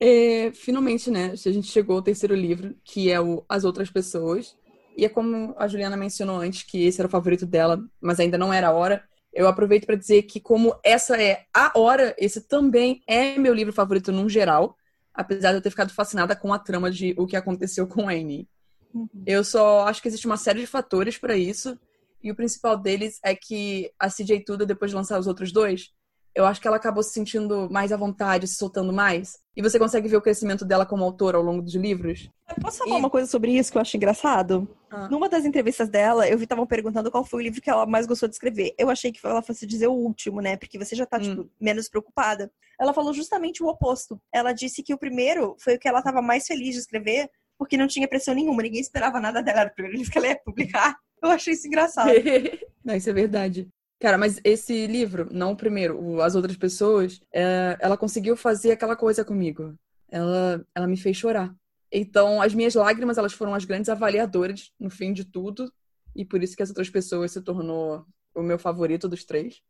é. Finalmente, né? A gente chegou ao terceiro livro, que é o As Outras Pessoas. E é como a Juliana mencionou antes, que esse era o favorito dela, mas ainda não era a hora. Eu aproveito para dizer que, como essa é a hora, esse também é meu livro favorito num geral apesar de eu ter ficado fascinada com a trama de o que aconteceu com Annie. Uhum. Eu só acho que existe uma série de fatores para isso, e o principal deles é que a CJ Tuda, depois de lançar os outros dois, eu acho que ela acabou se sentindo mais à vontade, se soltando mais. E você consegue ver o crescimento dela como autora ao longo dos livros. Eu posso falar e... uma coisa sobre isso que eu acho engraçado? Ah. Numa das entrevistas dela, eu vi estavam perguntando qual foi o livro que ela mais gostou de escrever. Eu achei que ela fosse dizer o último, né? Porque você já tá, tipo, hum. tipo, menos preocupada. Ela falou justamente o oposto. Ela disse que o primeiro foi o que ela estava mais feliz de escrever, porque não tinha pressão nenhuma, ninguém esperava nada dela. Era o primeiro livro que ela ia publicar. Eu achei isso engraçado. não, isso é verdade. Cara, mas esse livro, não o primeiro, o As Outras Pessoas, é, ela conseguiu fazer aquela coisa comigo. Ela, ela me fez chorar. Então, as minhas lágrimas, elas foram as grandes avaliadoras no fim de tudo. E por isso que as outras pessoas se tornou o meu favorito dos três.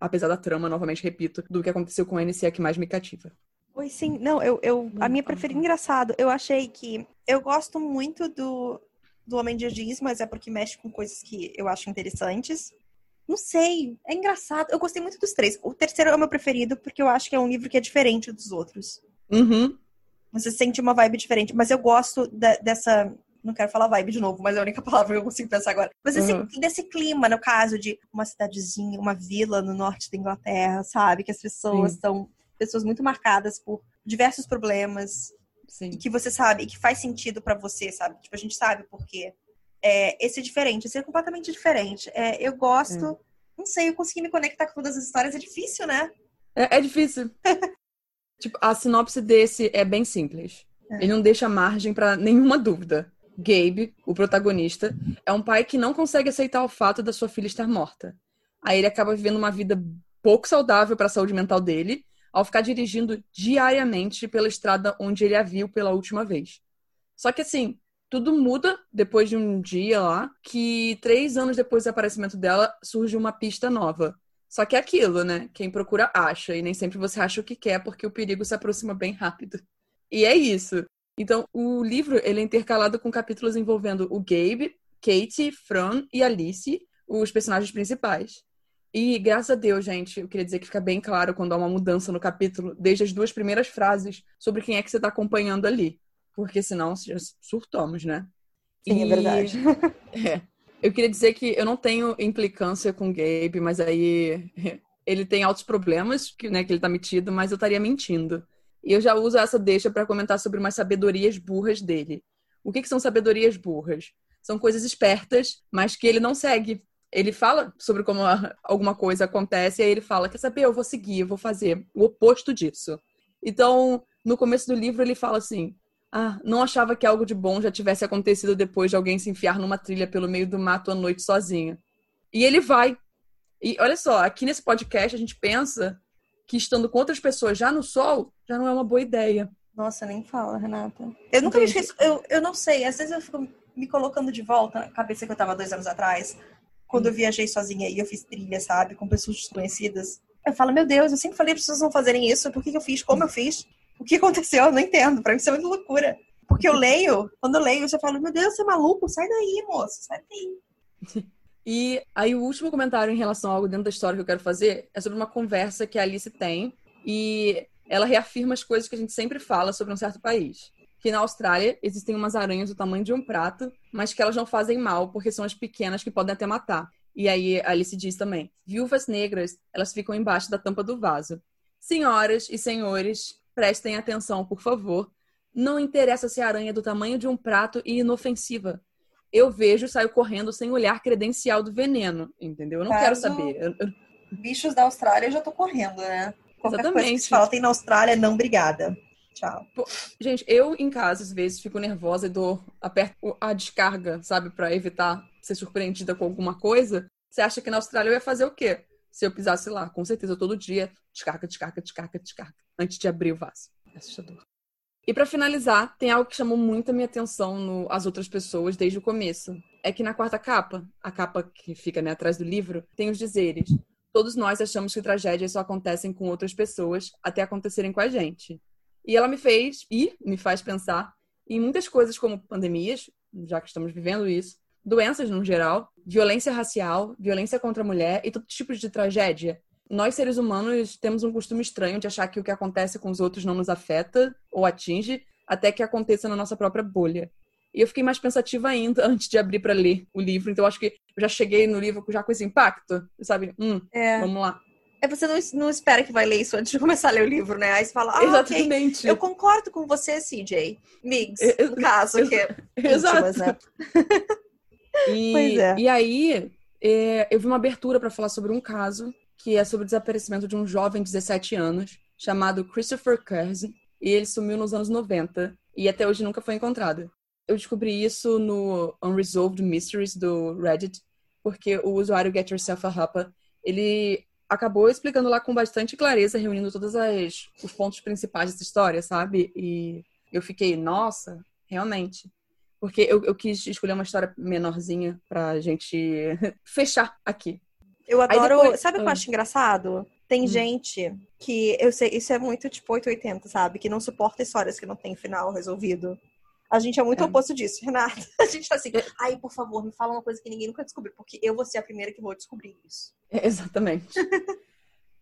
Apesar da trama, novamente repito, do que aconteceu com a NC que mais me cativa. Oi, sim. Não, eu, eu a minha preferida, engraçado, eu achei que eu gosto muito do, do Homem de Giz, mas é porque mexe com coisas que eu acho interessantes. Não sei, é engraçado. Eu gostei muito dos três. O terceiro é o meu preferido porque eu acho que é um livro que é diferente dos outros. Uhum. Você sente uma vibe diferente, mas eu gosto da, dessa não quero falar vibe de novo, mas é a única palavra que eu consigo pensar agora. Mas esse, uhum. desse clima, no caso de uma cidadezinha, uma vila no norte da Inglaterra, sabe? Que as pessoas são pessoas muito marcadas por diversos problemas. Sim. E que você sabe, e que faz sentido para você, sabe? Tipo, a gente sabe por quê. É, esse é diferente, esse é completamente diferente. É, eu gosto, é. não sei, eu consegui me conectar com todas as histórias, é difícil, né? É, é difícil. tipo, a sinopse desse é bem simples. É. Ele não deixa margem para nenhuma dúvida. Gabe, o protagonista, é um pai que não consegue aceitar o fato da sua filha estar morta. Aí ele acaba vivendo uma vida pouco saudável para a saúde mental dele ao ficar dirigindo diariamente pela estrada onde ele a viu pela última vez. Só que assim, tudo muda depois de um dia lá, que três anos depois do aparecimento dela surge uma pista nova. Só que é aquilo, né? Quem procura acha, e nem sempre você acha o que quer, porque o perigo se aproxima bem rápido. E é isso. Então, o livro ele é intercalado com capítulos envolvendo o Gabe, Katie, Fran e Alice, os personagens principais. E graças a Deus, gente, eu queria dizer que fica bem claro quando há uma mudança no capítulo, desde as duas primeiras frases sobre quem é que você está acompanhando ali. Porque senão já surtamos, né? Sim, é e... é verdade. é. Eu queria dizer que eu não tenho implicância com o Gabe, mas aí ele tem altos problemas, que, né, que ele tá metido, mas eu estaria mentindo. E eu já uso essa deixa para comentar sobre umas sabedorias burras dele. O que, que são sabedorias burras? São coisas espertas, mas que ele não segue ele fala sobre como alguma coisa acontece, e aí ele fala: Quer saber? Eu vou seguir, eu vou fazer o oposto disso. Então, no começo do livro, ele fala assim: Ah, não achava que algo de bom já tivesse acontecido depois de alguém se enfiar numa trilha pelo meio do mato à noite sozinho. E ele vai. E olha só, aqui nesse podcast a gente pensa que estando com outras pessoas já no sol já não é uma boa ideia. Nossa, nem fala, Renata. Eu nunca Entendi. me esqueço, eu, eu não sei, às vezes eu fico me colocando de volta na cabeça que eu tava dois anos atrás quando eu viajei sozinha e eu fiz trilha, sabe, com pessoas desconhecidas. Eu falo, meu Deus, eu sempre falei para as pessoas não fazerem isso, por que, que eu fiz, como eu fiz, o que aconteceu, eu não entendo, para mim isso é muito loucura. Porque eu leio, quando eu leio, eu falo, meu Deus, você é maluco, sai daí, moço, sai daí. E aí o último comentário em relação a algo dentro da história que eu quero fazer é sobre uma conversa que a Alice tem e ela reafirma as coisas que a gente sempre fala sobre um certo país que na Austrália existem umas aranhas do tamanho de um prato, mas que elas não fazem mal porque são as pequenas que podem até matar. E aí a Alice diz também: viúvas negras, elas ficam embaixo da tampa do vaso. Senhoras e senhores, prestem atenção, por favor. Não interessa se a aranha é do tamanho de um prato e inofensiva. Eu vejo e saio correndo sem olhar credencial do veneno, entendeu? Eu não Caso... quero saber. Bichos da Austrália eu já tô correndo, né? Qualquer Exatamente. coisa que fala tem na Austrália, não, obrigada. Tchau. Pô, gente, eu em casa, às vezes, fico nervosa e dou, aperto a descarga, sabe, para evitar ser surpreendida com alguma coisa. Você acha que na Austrália eu ia fazer o quê? Se eu pisasse lá, com certeza, todo dia, descarga, descarga, descarga, descarga, antes de abrir o vaso. É assustador. E para finalizar, tem algo que chamou muito a minha atenção no As Outras Pessoas desde o começo. É que na quarta capa, a capa que fica né, atrás do livro, tem os dizeres. Todos nós achamos que tragédias só acontecem com outras pessoas até acontecerem com a gente. E ela me fez e me faz pensar em muitas coisas como pandemias, já que estamos vivendo isso, doenças no geral, violência racial, violência contra a mulher e todo tipo de tragédia. Nós, seres humanos, temos um costume estranho de achar que o que acontece com os outros não nos afeta ou atinge até que aconteça na nossa própria bolha. E eu fiquei mais pensativa ainda antes de abrir para ler o livro, então acho que eu já cheguei no livro já com esse impacto, sabe? Hum, é. vamos lá. É você não, não espera que vai ler isso antes de começar a ler o livro, né? Aí você fala, ah, Exatamente. Okay. Eu concordo com você, CJ. Migs, no caso, que é Exato. né? E, pois é. E aí, é, eu vi uma abertura para falar sobre um caso que é sobre o desaparecimento de um jovem de 17 anos chamado Christopher Curzon. E ele sumiu nos anos 90 e até hoje nunca foi encontrado. Eu descobri isso no Unresolved Mysteries do Reddit, porque o usuário Get Yourself a Rapa, ele acabou explicando lá com bastante clareza, reunindo todos as, os pontos principais dessa história, sabe? E eu fiquei, nossa, realmente. Porque eu, eu quis escolher uma história menorzinha pra gente fechar aqui. Eu adoro. Depois... Sabe o que eu ah. acho engraçado? Tem hum. gente que. Eu sei, isso é muito tipo 880, sabe? Que não suporta histórias que não tem final resolvido. A gente é muito é. oposto disso, Renata. A gente tá assim, é. ai, por favor, me fala uma coisa que ninguém nunca descobriu, porque eu vou ser a primeira que vou descobrir isso. É, exatamente.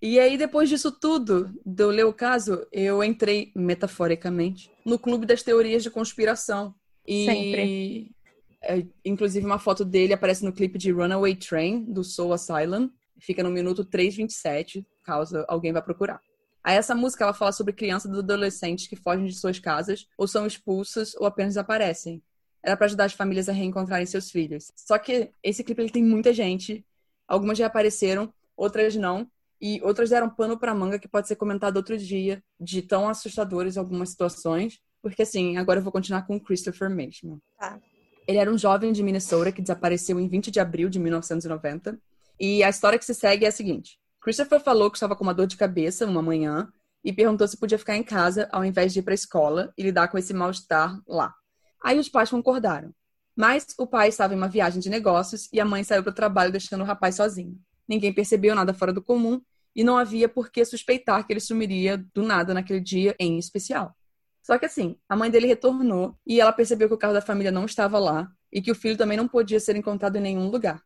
e aí, depois disso tudo, de eu ler o caso, eu entrei, metaforicamente, no clube das teorias de conspiração. E... Sempre. É, inclusive, uma foto dele aparece no clipe de Runaway Train, do Soul Asylum. Fica no minuto 3,27, caso alguém vá procurar. Aí essa música ela fala sobre crianças e adolescentes que fogem de suas casas, ou são expulsas, ou apenas desaparecem. Era para ajudar as famílias a reencontrarem seus filhos. Só que esse clipe ele tem muita gente. Algumas já apareceram, outras não. E outras deram pano pra manga que pode ser comentado outro dia, de tão assustadores algumas situações. Porque assim, agora eu vou continuar com o Christopher mesmo. Tá. Ele era um jovem de Minnesota que desapareceu em 20 de abril de 1990. E a história que se segue é a seguinte: Christopher falou que estava com uma dor de cabeça uma manhã e perguntou se podia ficar em casa ao invés de ir para a escola e lidar com esse mal-estar lá. Aí os pais concordaram. Mas o pai estava em uma viagem de negócios e a mãe saiu para o trabalho deixando o rapaz sozinho. Ninguém percebeu nada fora do comum e não havia por que suspeitar que ele sumiria do nada naquele dia em especial. Só que assim, a mãe dele retornou e ela percebeu que o carro da família não estava lá e que o filho também não podia ser encontrado em nenhum lugar.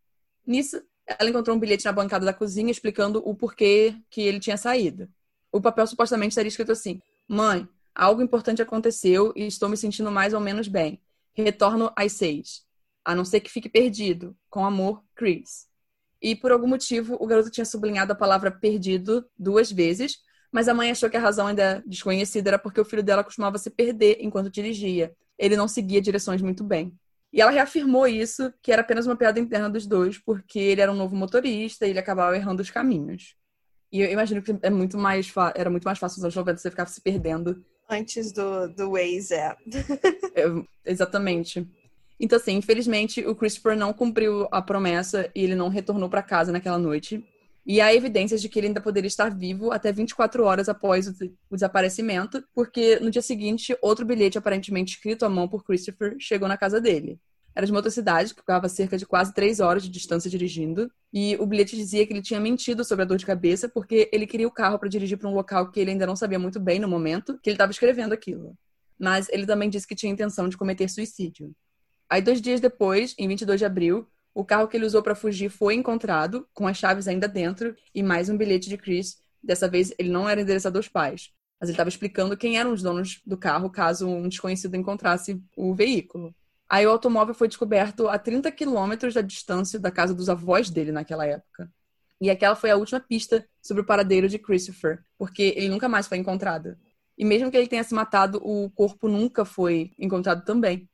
Nisso, ela encontrou um bilhete na bancada da cozinha explicando o porquê que ele tinha saído. O papel supostamente estaria escrito assim: Mãe, algo importante aconteceu e estou me sentindo mais ou menos bem. Retorno às seis. A não ser que fique perdido. Com amor, Chris. E por algum motivo, o garoto tinha sublinhado a palavra perdido duas vezes, mas a mãe achou que a razão ainda desconhecida era porque o filho dela costumava se perder enquanto dirigia. Ele não seguia direções muito bem. E ela reafirmou isso, que era apenas uma piada interna dos dois, porque ele era um novo motorista e ele acabava errando os caminhos. E eu imagino que é muito mais era muito mais fácil nos anos 90 você ficar se perdendo. Antes do, do Waze, é. é. Exatamente. Então, assim, infelizmente, o Christopher não cumpriu a promessa e ele não retornou para casa naquela noite. E há evidências de que ele ainda poderia estar vivo até 24 horas após o, desaparecimento, porque no dia seguinte, outro bilhete aparentemente escrito à mão por Christopher chegou na casa dele. Era de uma outra cidade, que ficava cerca de quase três horas de distância dirigindo. E o bilhete dizia que ele tinha mentido sobre a dor de cabeça porque ele queria o carro para dirigir para um local que ele ainda não sabia muito bem no momento que ele estava escrevendo aquilo. Mas ele também disse que tinha intenção de cometer suicídio. Aí, dois dias depois, em 22 de abril, o carro que ele usou para fugir foi encontrado, com as chaves ainda dentro, e mais um bilhete de Chris. Dessa vez, ele não era endereçado aos pais, mas ele estava explicando quem eram os donos do carro caso um desconhecido encontrasse o veículo. Aí o automóvel foi descoberto a 30 quilômetros da distância da casa dos avós dele naquela época. E aquela foi a última pista sobre o paradeiro de Christopher, porque ele nunca mais foi encontrado. E mesmo que ele tenha se matado, o corpo nunca foi encontrado também.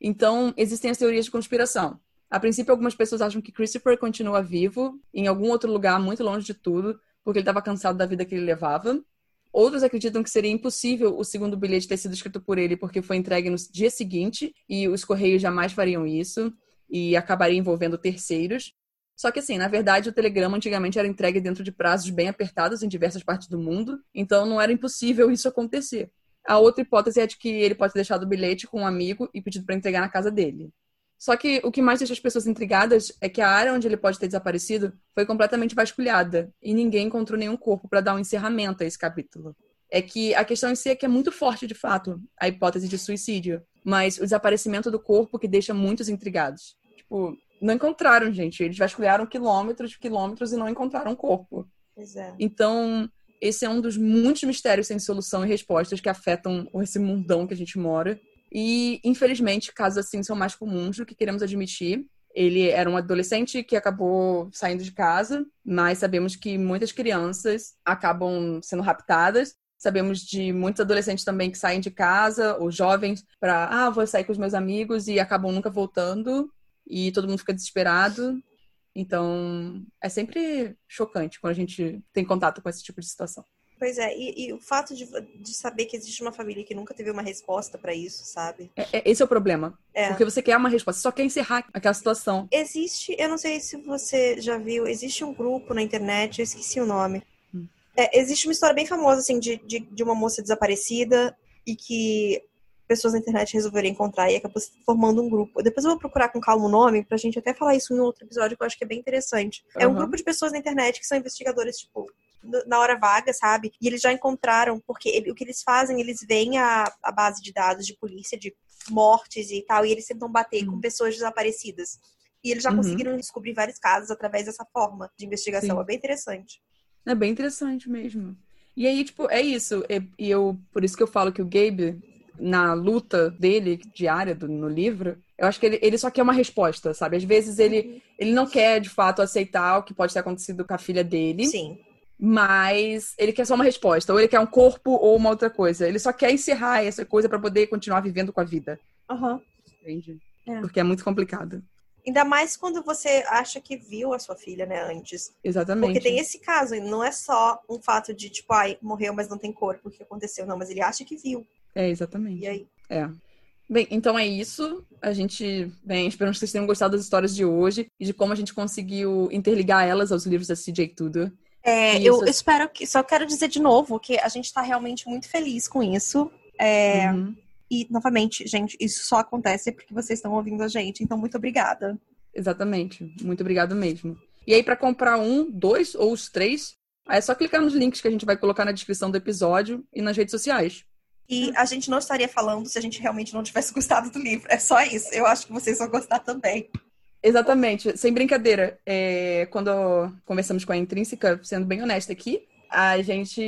Então, existem as teorias de conspiração. A princípio, algumas pessoas acham que Christopher continua vivo em algum outro lugar muito longe de tudo, porque ele estava cansado da vida que ele levava. Outros acreditam que seria impossível o segundo bilhete ter sido escrito por ele porque foi entregue no dia seguinte e os correios jamais fariam isso e acabaria envolvendo terceiros. Só que assim, na verdade, o telegrama antigamente era entregue dentro de prazos bem apertados em diversas partes do mundo, então não era impossível isso acontecer. A outra hipótese é de que ele pode ter deixado o bilhete com um amigo e pedido para entregar na casa dele. Só que o que mais deixa as pessoas intrigadas é que a área onde ele pode ter desaparecido foi completamente vasculhada e ninguém encontrou nenhum corpo para dar um encerramento a esse capítulo. É que a questão em si é que é muito forte, de fato, a hipótese de suicídio, mas o desaparecimento do corpo que deixa muitos intrigados. Tipo, não encontraram, gente. Eles vasculharam quilômetros e quilômetros e não encontraram o corpo. É. Então, esse é um dos muitos mistérios sem solução e respostas que afetam esse mundão que a gente mora. E, infelizmente, casos assim são mais comuns do que queremos admitir. Ele era um adolescente que acabou saindo de casa, mas sabemos que muitas crianças acabam sendo raptadas. Sabemos de muitos adolescentes também que saem de casa, ou jovens, para, ah, vou sair com os meus amigos e acabam nunca voltando, e todo mundo fica desesperado. Então, é sempre chocante quando a gente tem contato com esse tipo de situação. Pois é, e, e o fato de, de, saber que existe uma família que nunca teve uma resposta para isso, sabe? É, é, esse é o problema. É. Porque você quer uma resposta, só quer encerrar aquela situação. Existe, eu não sei se você já viu, existe um grupo na internet, eu esqueci o nome. Hum. É, existe uma história bem famosa, assim, de, de, de uma moça desaparecida e que pessoas na internet resolveram encontrar e acabou se formando um grupo. Depois eu vou procurar com calma o nome pra gente até falar isso em outro episódio que eu acho que é bem interessante. Uhum. É um grupo de pessoas na internet que são investigadores, tipo, na hora vaga, sabe? E eles já encontraram, porque ele, o que eles fazem, eles veem a, a base de dados de polícia, de mortes e tal, e eles tentam bater uhum. com pessoas desaparecidas. E eles já uhum. conseguiram descobrir vários casos através dessa forma de investigação. Sim. É bem interessante. É bem interessante mesmo. E aí, tipo, é isso. E eu, por isso que eu falo que o Gabe, na luta dele, diária do, no livro, eu acho que ele, ele só quer uma resposta, sabe? Às vezes ele, uhum. ele não quer, de fato, aceitar o que pode ter acontecido com a filha dele. Sim. Mas ele quer só uma resposta. Ou ele quer um corpo ou uma outra coisa. Ele só quer encerrar essa coisa para poder continuar vivendo com a vida. Aham. Uhum. Entende? É. Porque é muito complicado. Ainda mais quando você acha que viu a sua filha, né, antes. Exatamente. Porque tem esse caso, não é só um fato de, tipo, ai, morreu, mas não tem corpo, o que aconteceu? Não, mas ele acha que viu. É, exatamente. E aí? É. Bem, então é isso. A gente, bem, esperamos que vocês tenham gostado das histórias de hoje e de como a gente conseguiu interligar elas aos livros da CJ Tudor. É, eu espero que. Só quero dizer de novo que a gente está realmente muito feliz com isso. É, uhum. E, novamente, gente, isso só acontece porque vocês estão ouvindo a gente. Então, muito obrigada. Exatamente. Muito obrigado mesmo. E aí, para comprar um, dois ou os três, é só clicar nos links que a gente vai colocar na descrição do episódio e nas redes sociais. E a gente não estaria falando se a gente realmente não tivesse gostado do livro. É só isso. Eu acho que vocês vão gostar também. Exatamente. Sem brincadeira. É, quando conversamos com a Intrínseca, sendo bem honesta aqui, a gente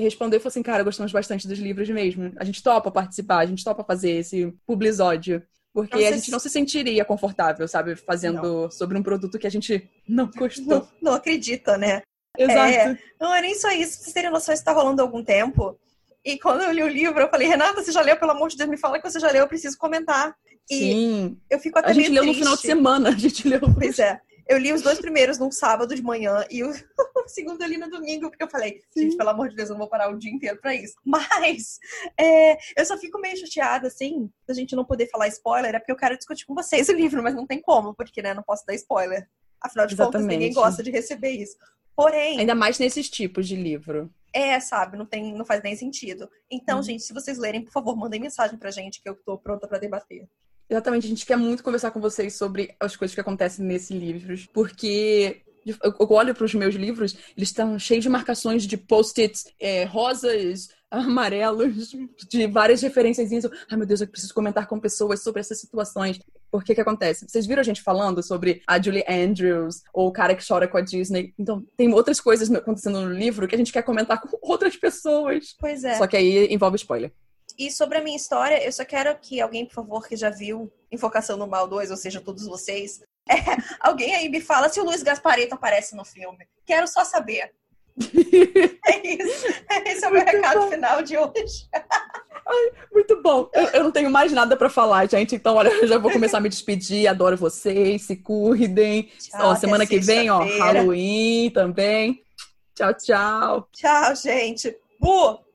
respondeu e falou assim, cara, gostamos bastante dos livros mesmo. A gente topa participar, a gente topa fazer esse publisódio. Porque a gente se... não se sentiria confortável, sabe, fazendo não. sobre um produto que a gente não gostou. Não, não acredita, né? Exato. É, não é nem só isso. Pra vocês terem noção, isso tá rolando há algum tempo. E quando eu li o livro, eu falei, Renata, você já leu? Pelo amor de Deus, me fala que você já leu, eu preciso comentar. E Sim. eu fico até A gente leu triste. no final de semana, a gente leu. Pois é. Eu li os dois primeiros num sábado de manhã e o, o segundo eu li no domingo, porque eu falei, Sim. gente, pelo amor de Deus, eu não vou parar o dia inteiro pra isso. Mas é, eu só fico meio chateada, assim, da gente não poder falar spoiler, é porque eu quero discutir com vocês o livro, mas não tem como, porque, né, não posso dar spoiler. Afinal de Exatamente. contas, ninguém gosta de receber isso. Porém. Ainda mais nesses tipos de livro. É, sabe, não, tem, não faz nem sentido. Então, hum. gente, se vocês lerem, por favor, mandem mensagem pra gente que eu tô pronta para debater. Exatamente, a gente quer muito conversar com vocês sobre as coisas que acontecem nesses livros, porque eu olho para os meus livros, eles estão cheios de marcações de post-its é, rosas, amarelos, de várias referências. Ai, meu Deus, eu preciso comentar com pessoas sobre essas situações. Por que que acontece? Vocês viram a gente falando sobre a Julie Andrews, ou o cara que chora com a Disney. Então, tem outras coisas acontecendo no livro que a gente quer comentar com outras pessoas. Pois é. Só que aí envolve spoiler. E sobre a minha história, eu só quero que alguém, por favor, que já viu Invocação no Mal 2, ou seja, todos vocês, é, alguém aí me fala se o Luiz Gaspareto aparece no filme. Quero só saber. é isso. Esse é o meu muito recado bom. final de hoje. Ai, muito bom. Eu, eu, não tenho mais nada para falar, gente. Então, olha, eu já vou começar a me despedir. Adoro vocês. Se cuidem. Tchau, ó, semana que vem, ó, Halloween também. Tchau, tchau. Tchau, gente. Bu!